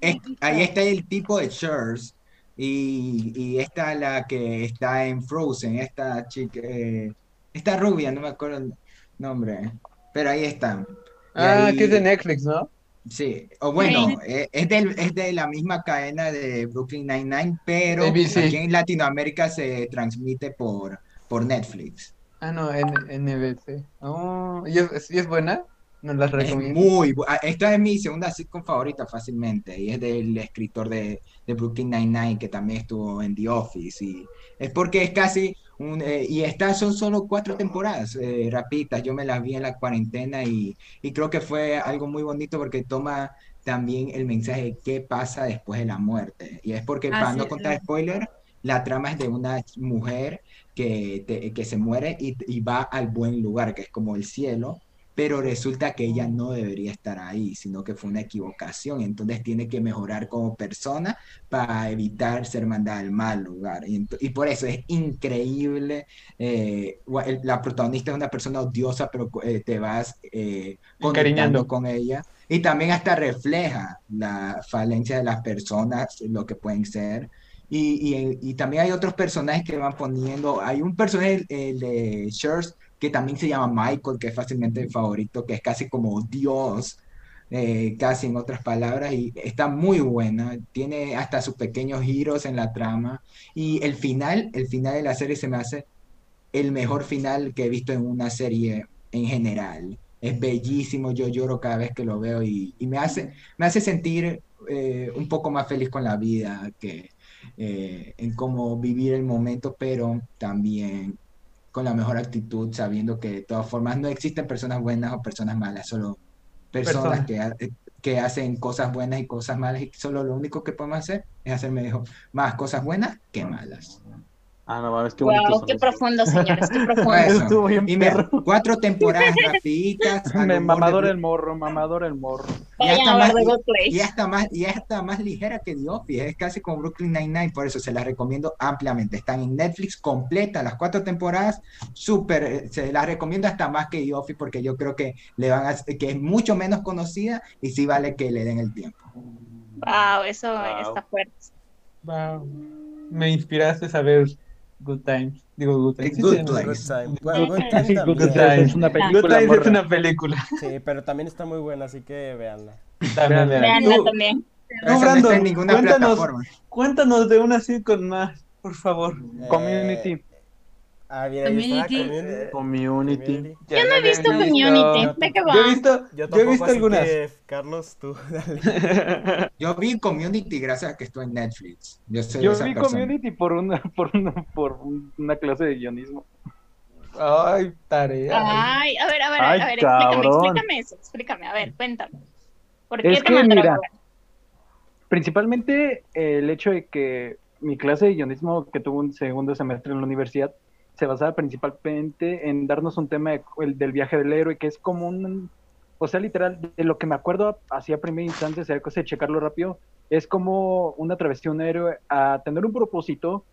es- ahí está el tipo de Cheers y, y esta la que está en Frozen, esta chica, eh, esta rubia, no me acuerdo el nombre, pero ahí está. Y Ah, ahí- que es de Netflix, ¿no? Sí, o bueno, eh, es, del- es de la misma cadena de Brooklyn Nine-Nine, pero ABC. aquí en Latinoamérica se transmite por, por Netflix. Ah, no, NBC. Oh, ¿y es, sí es buena? ¿Nos las Es recomiendo? muy bu- ah, Esta es mi segunda sitcom favorita fácilmente, y es del escritor de, de Brooklyn Nine-Nine, que también estuvo en The Office, y es porque es casi un... eh, y estas son solo cuatro temporadas, eh, rapiditas, yo me las vi en la cuarentena y, y creo que fue algo muy bonito porque toma también el mensaje de qué pasa después de la muerte, y es porque, Ah, para sí, no contar sí. spoiler, la trama es de una mujer que, te- que se muere y, y va al buen lugar, que es como el cielo, pero resulta que ella no debería estar ahí, sino que fue una equivocación, entonces tiene que mejorar como persona para evitar ser mandada al mal lugar. Y, y por eso es increíble, eh, la protagonista es una persona odiosa, pero eh, te vas eh, conectando con ella. Y también hasta refleja la falencia de las personas, lo que pueden ser. Y, y, y también hay otros personajes que van poniendo. Hay un personaje el de Shores que también se llama Michael, que es fácilmente el favorito, que es casi como Dios, eh, casi en otras palabras, y está muy buena. Tiene hasta sus pequeños giros en la trama. Y el final, el final de la serie se me hace el mejor final que he visto en una serie en general. Es bellísimo, yo lloro cada vez que lo veo y, me hace, me hace sentir eh, un poco más feliz con la vida, que eh, en cómo vivir el momento, pero también con la mejor actitud, sabiendo que de todas formas no existen personas buenas o personas malas, solo personas Personas. que, ha- que hacen cosas buenas y cosas malas y solo lo único que podemos hacer es hacer mejor, más cosas buenas que malas. Ah, no mames, qué bonito. Wow, qué profundo, señores, qué profundo. Eso. Estuvo bien Y perro. cuatro temporadas rapiditas. Me mamador de- el morro, mamador el morro. y hasta más- Y Place. hasta más, y hasta más ligera que The Office, es casi como Brooklyn Nine-Nine, por eso se las recomiendo ampliamente. Están en Netflix completa, las cuatro temporadas, súper, eh, se las recomiendo hasta más que The Office porque yo creo que le van a, que es mucho menos conocida y sí vale que le den el tiempo. Wow, eso Wow. está fuerte. Wow. Me inspiraste a ver Good Times. Digo, Good Times. Good Sí, llama. Good Place. Time. Bueno, Good Time Sí, Good también. Time. es una Good película. Times es una película. Sí, pero también está muy buena, así que véanla. También, Vean, Veanla Tú- también. No Brandon, ninguna cuéntanos. plataforma. Cuéntanos de una sitcom más, por favor. Community. Eh, ah, bien, ahí está, Community. Community. Community. Ya Yo no he visto Community. ¿De qué va? Yo he visto, Yo yo he visto algunas. que, Carlos, tú, dale. Yo vi Community gracias a que estoy en Netflix. Yo soy Yo esa vi persona. Community por una, por una, por una clase de guionismo. Ay, tarea. Ay, a ver, a ver, Ay, a ver, explícame, cabrón. explícame eso, explícame, a ver, cuéntame. ¿Por qué Es te que, mandaron mira? Principalmente eh, el hecho de que mi clase de guionismo que tuvo un segundo semestre en la universidad se basaba principalmente en darnos un tema de- el del viaje del héroe, que es como un, o sea, literal, de lo que me acuerdo hacia primera instancia, sería cosa de checarlo rápido, es como una travesía de un héroe a tener un propósito,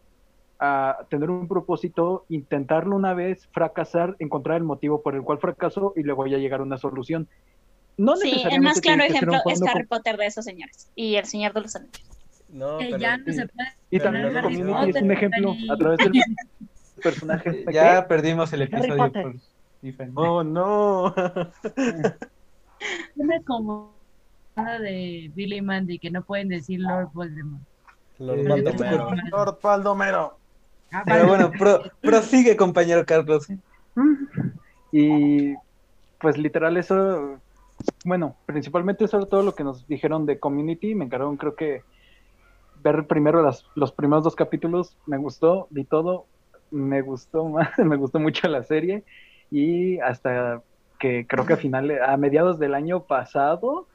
a tener un propósito, intentarlo una vez, fracasar, encontrar el motivo por el cual fracasó y luego ya llegar a una solución. No Sí, el más claro ejemplo es Harry Potter de esos señores y el Señor de los Anillos. No, pero... ya no se puede. Y también no es un ejemplo a través del personaje. Ya perdimos el episodio por. Oh, no. Una como una de Billy y Mandy que no pueden decir Lord Voldemort. Lord Eh, Baldomero. Lord Paldomero. Ah, Pero bueno, pro- prosigue, compañero Carlos. Y pues literal eso, bueno, principalmente eso era todo lo que nos dijeron de Community. Me encargaron creo que ver primero las, los primeros dos capítulos. Me gustó, vi todo. Me gustó más, me gustó mucho la serie. Y hasta que creo que a finales, a mediados del año pasado,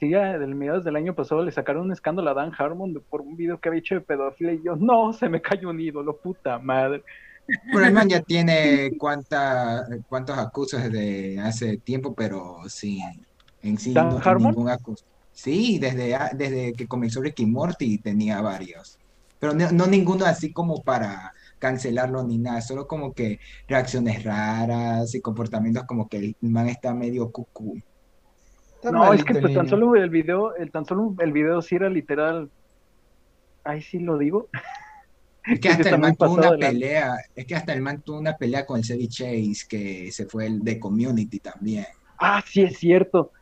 sí, a del mediados del año pasado le sacaron un escándalo a Dan Harmon por un video que había hecho de pedofilia y yo, no, se me cayó un ídolo, puta madre. Pero ya tiene cuánta, cuántos acusos de hace tiempo, pero sí, en sí ¿Dan no Harmon? ningún acuso. Sí, desde, desde que comenzó Ricky Morty tenía varios. Pero no, no ninguno así como para cancelarlo ni nada, solo como que reacciones raras y comportamientos como que el man está medio cucú. Está No, es que pues tan solo el video, el tan solo el video sí era literal. Ahí sí lo digo. Es que hasta el man tuvo una pelea, es que hasta el man tuvo una pelea con el Chevy Chase, que se fue el de Community también. Ah, sí es cierto.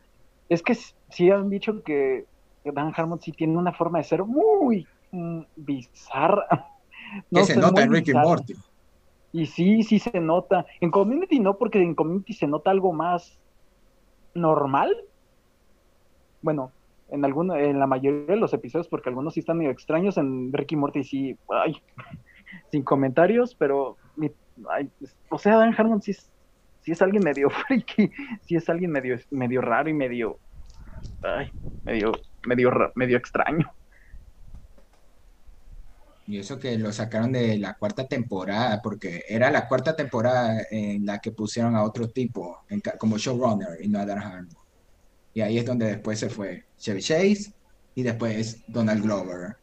Es que sí han dicho que Dan Harmon sí tiene una forma de ser muy mm, bizarra. Que No se nota en Ricky. Morty. Y sí, sí se nota. En Community no, porque en Community se nota algo más normal. Bueno, en alguna, en la mayoría de los episodios, porque algunos sí están medio extraños. En Ricky Morty sí, ay, sin comentarios, pero mi- ay, o sea, Dan Harmon sí es, sí es alguien medio freaky, sí es alguien medio, medio raro y medio, ay, medio, medio, medio extraño. Y eso que lo sacaron de la cuarta temporada, porque era la cuarta temporada en la que pusieron a otro tipo en como showrunner y no a Dan Harmon. Y ahí es donde después se fue Chevy Chase y después Donald Glover.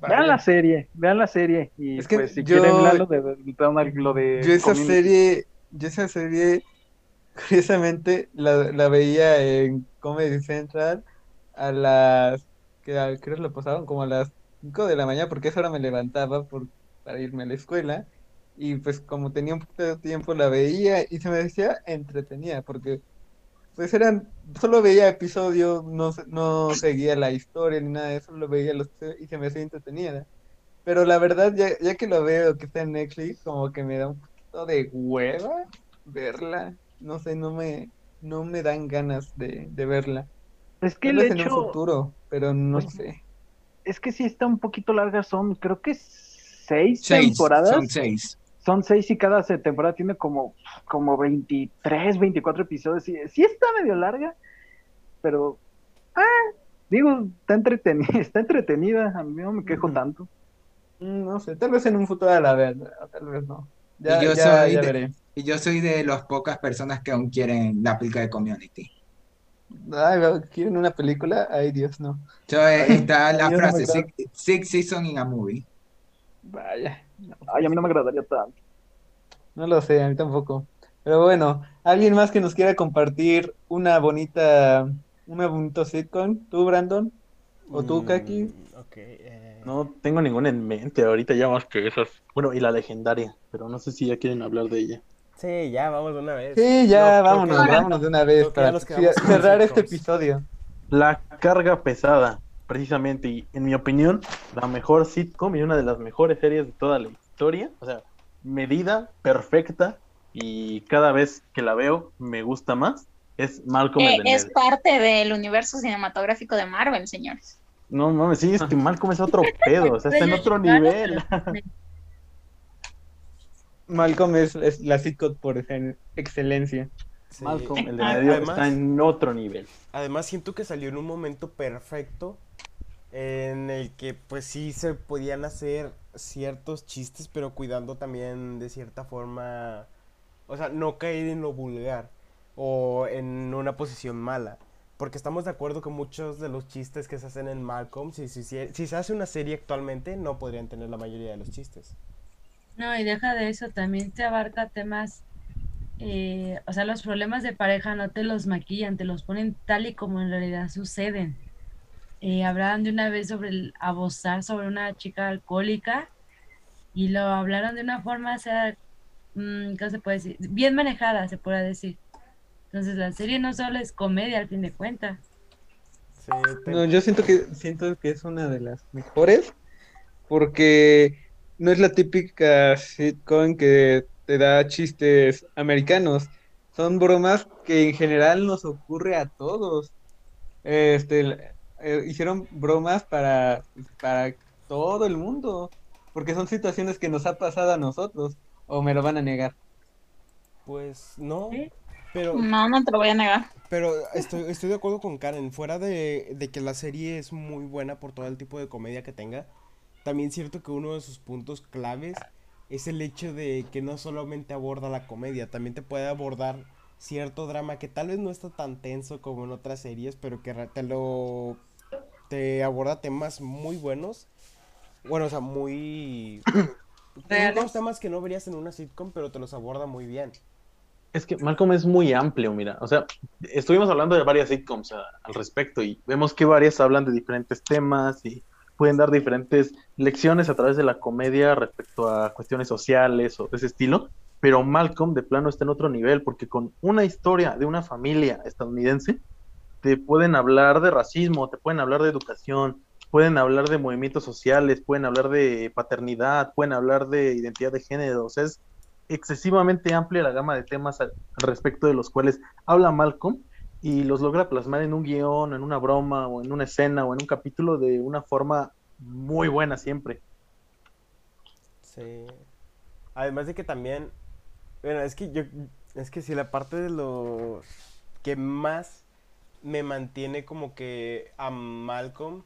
Vean la serie, vean la serie. Y Es que pues si yo- quieren lo de, de- lo de Yo esa Community. serie, yo esa serie, curiosamente, la, la veía en Comedy Central a las, que creo que lo pasaban como a las 5 de la mañana, porque a esa hora me levantaba por, para irme a la escuela, y pues como tenía un poco de tiempo la veía y se me decía entretenida, porque pues eran, solo veía episodios, no, no seguía la historia ni nada de eso, solo veía los y se me hacía entretenida. Pero la verdad, ya, ya que lo veo que está en Netflix, como que me da un poquito de hueva verla. No sé, no me, no me dan ganas de, de verla. Es que el vez en un hecho, futuro, pero no Pues, sé. Es que sí está un poquito larga, son creo que seis, Seis, temporadas. son seis. Son seis y cada temporada tiene como, como 23, 24 episodios. Sí, sí está medio larga, pero, ah, digo, está entretenida, está entretenida. A mí no me quejo tanto. Mm, No sé, tal vez en un futuro la vez, tal vez no. Ya, Y yo ya, soy ya de- veré. Y yo soy de las pocas personas que aún quieren la película de Community. Ay, ¿quieren una película? Ay, Dios, no. Entonces, está la no me frase, agrada. six, six seasons in a movie. Vaya. no. Ay, a mí no me agradaría tanto. No lo sé, a mí tampoco. Pero bueno, ¿alguien más que nos quiera compartir una bonita, una bonito sitcom? ¿Tú, Brandon? ¿O tú, Mm, Kaki? Ok. eh, No tengo ninguna en mente ahorita ya más que esas. Bueno, y la legendaria, pero no sé si ya quieren hablar de ella. Sí, ya, vamos de una vez. Sí, ya, No, vámonos, vámonos de una vez para cerrar este episodio. La carga pesada, precisamente, y en mi opinión, la mejor sitcom y una de las mejores series de toda la historia. O sea, medida, perfecta, y cada vez que la veo me gusta más. Es Malcolm Eh, es parte del universo cinematográfico de Marvel, señores. No mames, sí, es que Malcolm es otro pedo, o sea, está en otro nivel. Malcolm es, es la sitcom por ex- excelencia. Sí. Malcolm el de Ah, medio además- está en otro nivel. Además siento que salió en un momento perfecto en el que pues sí se podían hacer ciertos chistes, pero cuidando también de cierta forma, o sea, no caer en lo vulgar o en una posición mala. Porque estamos de acuerdo que muchos de los chistes que se hacen en Malcolm, si, si, si, si se hace una serie actualmente, no podrían tener la mayoría de los chistes. No, y deja de eso, también te abarca temas, eh, o sea, los problemas de pareja no te los maquillan, te los ponen tal y como en realidad suceden. Eh, hablaban de una vez sobre el abusar sobre una chica alcohólica y lo hablaron de una forma, o sea, mm, ¿qué se puede decir? Bien manejada, se puede decir. Entonces la serie no solo es comedia al fin de cuentas. Sí, te- No, yo siento que siento que es una de las mejores porque no es la típica sitcom que te da chistes americanos. Son bromas que en general nos ocurre a todos. Este, eh, hicieron bromas para, para todo el mundo, porque son situaciones que nos ha pasado a nosotros, o me lo van a negar. Pues no, pero No, no te lo voy a negar. Pero estoy, estoy de acuerdo con Karen, fuera de, de que la serie es muy buena por todo el tipo de comedia que tenga, también es cierto que uno de sus puntos claves es el hecho de que no solamente aborda la comedia, también te puede abordar cierto drama que tal vez no está tan tenso como en otras series, pero que te lo te aborda temas muy buenos. Bueno, o sea, muy unos temas que no verías en una sitcom, pero te los aborda muy bien. Es que Malcolm es muy amplio, mira. O sea, estuvimos hablando de varias sitcoms a- al respecto y vemos que varias hablan de diferentes temas y pueden dar diferentes lecciones a través de la comedia respecto a cuestiones sociales o de ese estilo. Pero Malcolm de plano está en otro nivel porque con una historia de una familia estadounidense te pueden hablar de racismo, te pueden hablar de educación, pueden hablar de movimientos sociales, pueden hablar de paternidad, pueden hablar de identidad de género. O sea, es excesivamente amplia la gama de temas respecto de los cuales habla Malcolm y los logra plasmar en un guion, en una broma o en una escena o en un capítulo de una forma muy buena siempre. Sí. Además de que también, bueno, es que yo, es que si la parte de lo que más me mantiene como que a Malcolm,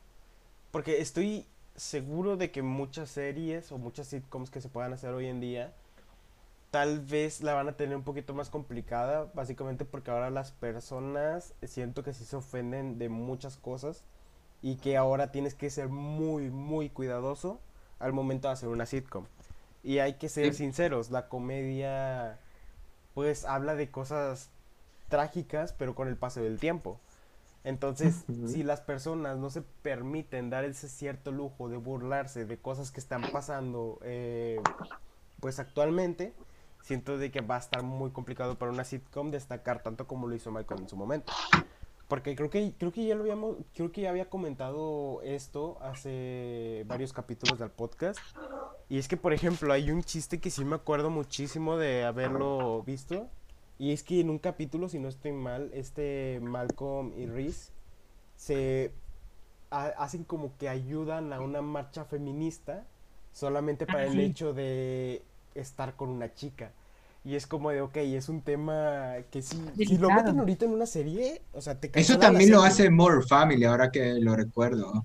porque estoy seguro de que muchas series o muchas sitcoms que se puedan hacer hoy en día, tal vez la van a tener un poquito más complicada, básicamente porque ahora las personas siento que sí se ofenden de muchas cosas y que ahora tienes que ser muy, muy cuidadoso al momento de hacer una sitcom. Y hay que ser Sí. sinceros, la comedia pues habla de cosas trágicas, pero con el paso del tiempo. Entonces, si las personas no se permiten dar ese cierto lujo de burlarse de cosas que están pasando, eh, pues actualmente, siento de que va a estar muy complicado para una sitcom destacar tanto como lo hizo Michael en su momento. Porque creo que, creo que ya lo habíamos, creo que ya había comentado esto hace varios capítulos del podcast. Y es que, por ejemplo, hay un chiste que sí me acuerdo muchísimo de haberlo visto. Y es que en un capítulo, si no estoy mal, este Malcolm y Reese se ha- hacen como que ayudan a una marcha feminista solamente para el hecho de estar con una chica. Y es como de, ok, es un tema que si, si lo meten ahorita en una serie, o sea, te Eso también lo hace More Family, ahora que lo recuerdo.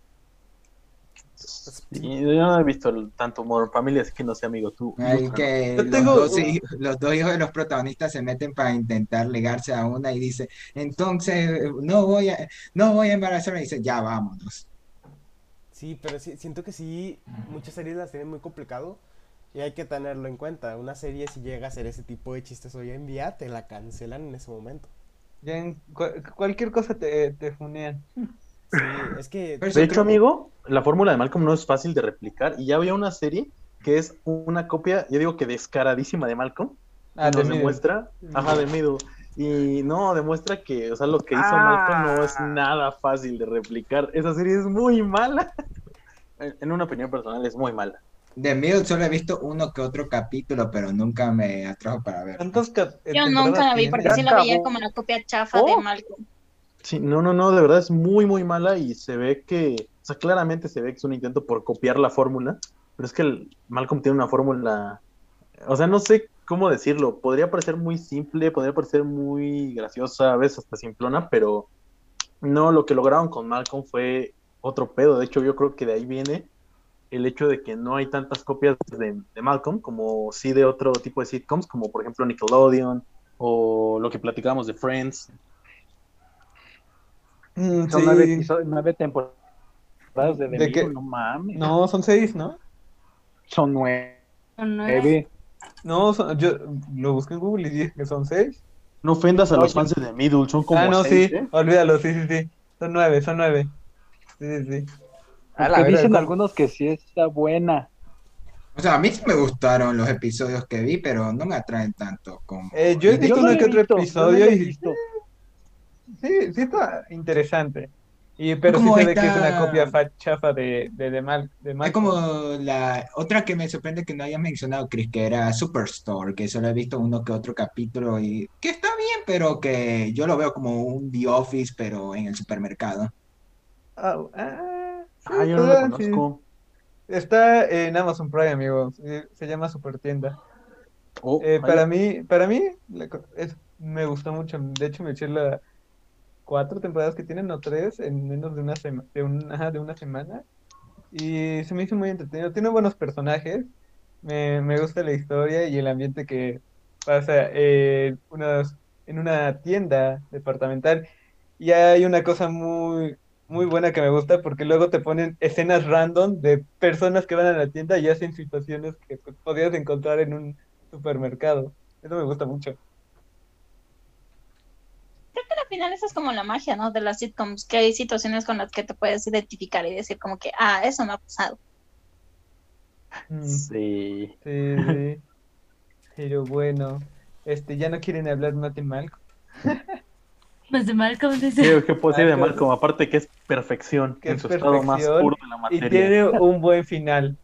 Y yo no he visto el- tanto Modern Family, así que no sé, amigo, tú. Tú- que los, tengo dos, los dos hijos de los protagonistas se meten para intentar ligarse a una y dice, entonces no voy a, no voy a embarazarme. Y dice, ya vámonos. Sí, pero sí, siento que sí, muchas series las tienen muy complicado y hay que tenerlo en cuenta. Una serie si llega a hacer ese tipo de chistes hoy en día, te la cancelan en ese momento. Ya en cua- cualquier cosa te, te funean. Sí, es que... De hecho, amigo, la fórmula de Malcolm no es fácil de replicar. Y ya había una serie que es una copia, yo digo que descaradísima de Malcolm. Ah, de demuestra, ajá, de Middle. Y no, demuestra que, o sea, lo que hizo Ah. Malcolm no es nada fácil de replicar. Esa serie es muy mala. En en una opinión personal, es muy mala. De Middle solo he visto uno que otro capítulo, pero nunca me atrajo para ver. ¿Cuántos cap- Yo nunca la vi porque sí la veía como la copia chafa de Oh. Malcolm. Sí, no, no, no, de verdad es muy, muy mala y se ve que, o sea, claramente se ve que es un intento por copiar la fórmula, pero es que el Malcolm tiene una fórmula, o sea, no sé cómo decirlo, podría parecer muy simple, podría parecer muy graciosa, a veces hasta simplona, pero no, lo que lograron con Malcolm fue otro pedo, de hecho yo creo que de ahí viene el hecho de que no hay tantas copias de, de Malcolm como sí de otro tipo de sitcoms, como por ejemplo Nickelodeon o lo que platicábamos de Friends. Mm, Son sí. nueve, episodios- nueve temporadas de, The ¿De qué? Middle, no mames. No, son seis, ¿no? Son nueve. Son nueve. No, son- yo lo busqué en Google y dije que son seis. No ofendas a No, los fans de The Middle, son como ah, no, seis, sí, ¿eh? olvídalo, sí, sí, sí. Son nueve, son nueve. Sí, sí, sí. La dicen verdad, algunos que sí está buena. O sea, a mí sí me gustaron los episodios que vi, pero no me atraen tanto como... Eh, yo he visto uno no que otro episodio y visto. sí, sí está interesante. Y, pero sí se ve que es una copia fa- chafa de, de, de, Mal, de Es como la otra que me sorprende que no hayas mencionado, Chris, que era Superstore, que solo he visto uno que otro capítulo y que está bien, pero que yo lo veo como un The Office, pero en el supermercado. Ah, ah, sí, Ah, yo no está- lo sí. conozco. Está en Amazon Prime, amigos. Eh, Se llama Super Tienda. Oh, Eh, para mí, para mí la es- me gustó mucho. De hecho, me eché las cuatro temporadas que tienen, o tres, en menos de una semana, de un- ajá, de una semana. Y se me hizo muy entretenido. Tiene buenos personajes. Me, me gusta la historia y el ambiente que pasa en unas- en una tienda departamental. Y hay una cosa muy, muy buena que me gusta porque luego te ponen escenas random de personas que van a la tienda y hacen situaciones que pues, podrías encontrar en un supermercado. Eso me gusta mucho. Al final esa es como la magia, ¿no? De las sitcoms, que hay situaciones con las que te puedes identificar y decir como que, ah, eso me ha pasado. Mm, Sí. sí, sí. Pero bueno, este, ya no quieren hablar más de Malcolm. Pues de Malcolm dice. ¿Qué, decir de Malcolm. Aparte que es perfección Que en es su estado más puro de la Y materia. tiene un buen final.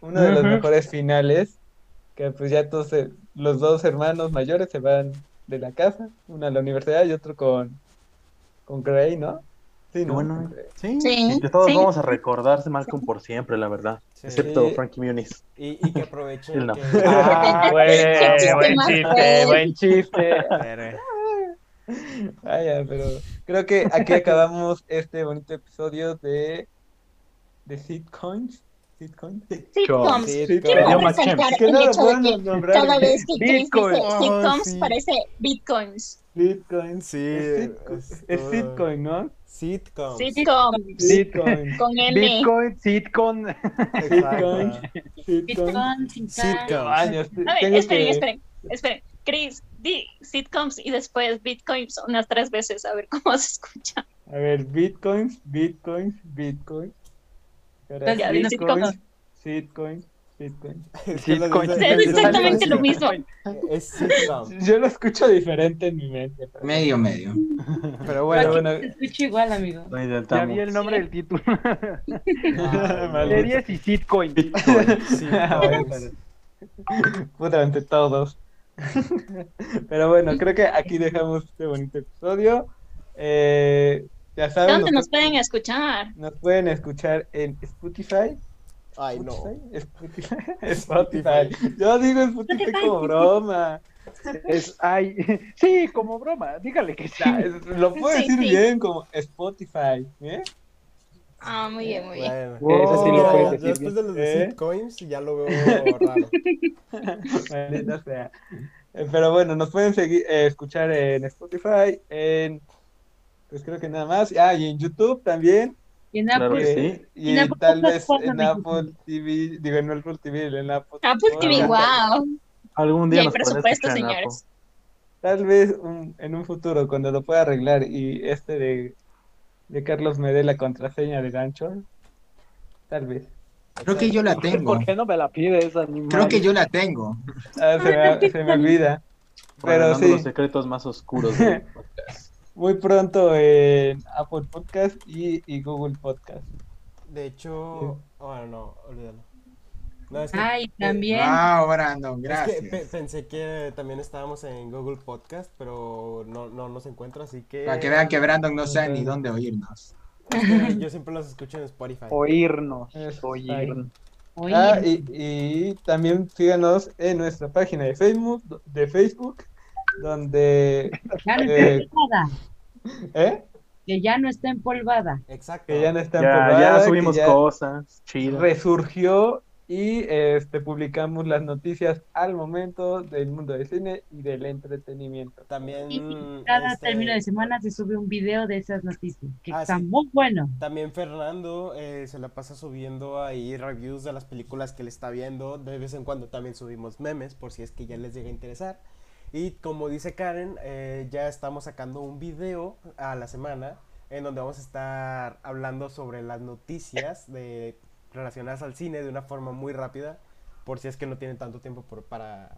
Uno de los mejores finales. Que pues ya todos se- los dos hermanos mayores se van de la casa. Uno a la universidad y otro con, con Gray, ¿no? Sí, bueno. Sí, Sí, y que todos sí. vamos a recordarse Malcolm por siempre, la verdad. Sí. Excepto Sí. Frankie Muniz. Y, y que aprovechen no. que... Ah, buen, chiste buen chiste. Vaya, pero creo que aquí acabamos este bonito episodio de, de Sitcoins. Sitcoms. Sí, Quiero resaltar el hecho de que nombrar. cada vez que Chris Bitcoin. dice Oh, sitcoms sí. parece bitcoins. Sitcoins. Sí, Es, es es. Sitcoin, ¿no? Sitcoms. Sitcoms. Sitcoin. Con N. Bitcoin, sitcom. Bitcoin, Sitcom. tal. Años. A ver, esperen, esperen, esperen. Chris, di sitcoms y después bitcoins unas tres veces a ver cómo se escucha. A ver, bitcoins, bitcoins, bitcoins. Ahora, Ya, di sitcoins, sitcoins, bitcoins. Es que lo exactamente lo mismo. Es sitcom. Yo lo escucho diferente en mi mente. pero- Medio, medio. Pero bueno, bueno, Se escucha igual, amigo. Ya vi el nombre del título. Maldito. Series y sitcoin. Puta, ante todos. Pero bueno, creo que aquí dejamos este bonito episodio. Eh, ya saben, ¿Dónde nos nos, pueden escuchar? nos pueden escuchar en Spotify. ay no. Spotify. Spotify. Yo digo Spotify Spotify. como broma. Es, ay, sí, como broma, dígale que sí. Ya, es- lo puedo Sí, decir sí. bien como Spotify. ¿eh? Ah, muy bien, muy bien. Bueno, Wow. Sí lo Mira, puedes decir después de los de ¿Eh? Sitcoins ya lo veo raro. Maldita sea. Eh, Pero bueno, nos pueden seguir, eh, escuchar en Spotify, en, pues creo que nada más. Ah, y en YouTube también. Y en Claro Apple, que eh, sí. y En Apple tal vez ¿cuándo, en? Apple TV, digo en Apple TV, en Apple. Apple TV, wow. Algún Y día hay nos podrán presupuesto, señores. Tal vez un- en un futuro, cuando lo pueda arreglar y este de, de Carlos me dé la contraseña de gancho, tal vez. Creo que yo la tengo. ¿Por qué no me la pides, animal? Creo que yo la tengo. Ah, se me, se me olvida. Pero sí. los secretos más oscuros del podcast. Muy pronto en Apple Podcast y, y Google Podcast. De hecho, bueno, no, olvídalo. No, es que, Ay, también. Wow, Brandon, es que pe- gracias. pensé que también estábamos en Google Podcast, pero no, no nos encuentro, así que Para que vean que Brandon no sabe ni dónde oírnos. es que yo siempre los escucho en Spotify. Oírnos, oírnos. Ah, y, y también síganos en nuestra página de Facebook, de Facebook donde ya no está eh, empolvada. ¿eh? Que ya no está empolvada. Exacto. que ya no está Ya, empolvada, ya que subimos ya cosas, chido. resurgió y este publicamos las noticias al momento del mundo del cine y del entretenimiento. También Y cada este, término de semana se sube un video de esas noticias, que Ah, está sí. muy bueno. También Fernando eh, se la pasa subiendo ahí reviews de las películas que él está viendo. De vez en cuando también subimos memes por si es que ya les llega a interesar. Y como dice Karen, eh, ya estamos sacando un video a la semana en donde vamos a estar hablando sobre las noticias de, relacionadas al cine de una forma muy rápida. Por si es que no tienen tanto tiempo por- para,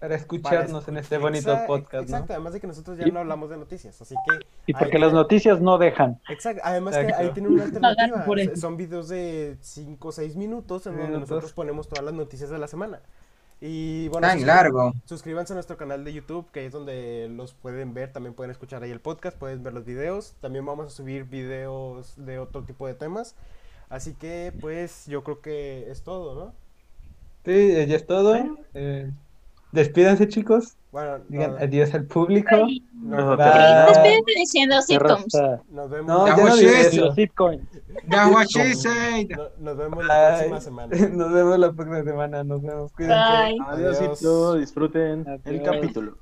Para escucharnos para en este bonito Exa- podcast, ¿no? Exacto, además de que nosotros ya Y- no hablamos de noticias, así que... Y ahí porque las noticias no dejan. Exacto, además que Exacto. ahí tienen una alternativa. Son videos de 5 o 6 minutos en donde Minutos. nosotros ponemos todas las noticias de la semana. Y bueno, Tan largo. suscríbanse a nuestro canal de YouTube, que es donde los pueden ver, también pueden escuchar ahí el podcast, pueden ver los videos. También vamos a subir videos de otro tipo de temas. Así que pues yo creo que es todo, ¿no? Sí, eh, ya es todo. Eh, despídanse, chicos. Bueno, Digan no- adiós al público. Despídete diciendo sitcoms. Nos vemos, No, Ya no eso. no- nos vemos la próxima semana. Nos vemos la próxima semana. Nos vemos. Cuídense. Bye. Adiós, Adiós. disfruten el capítulo.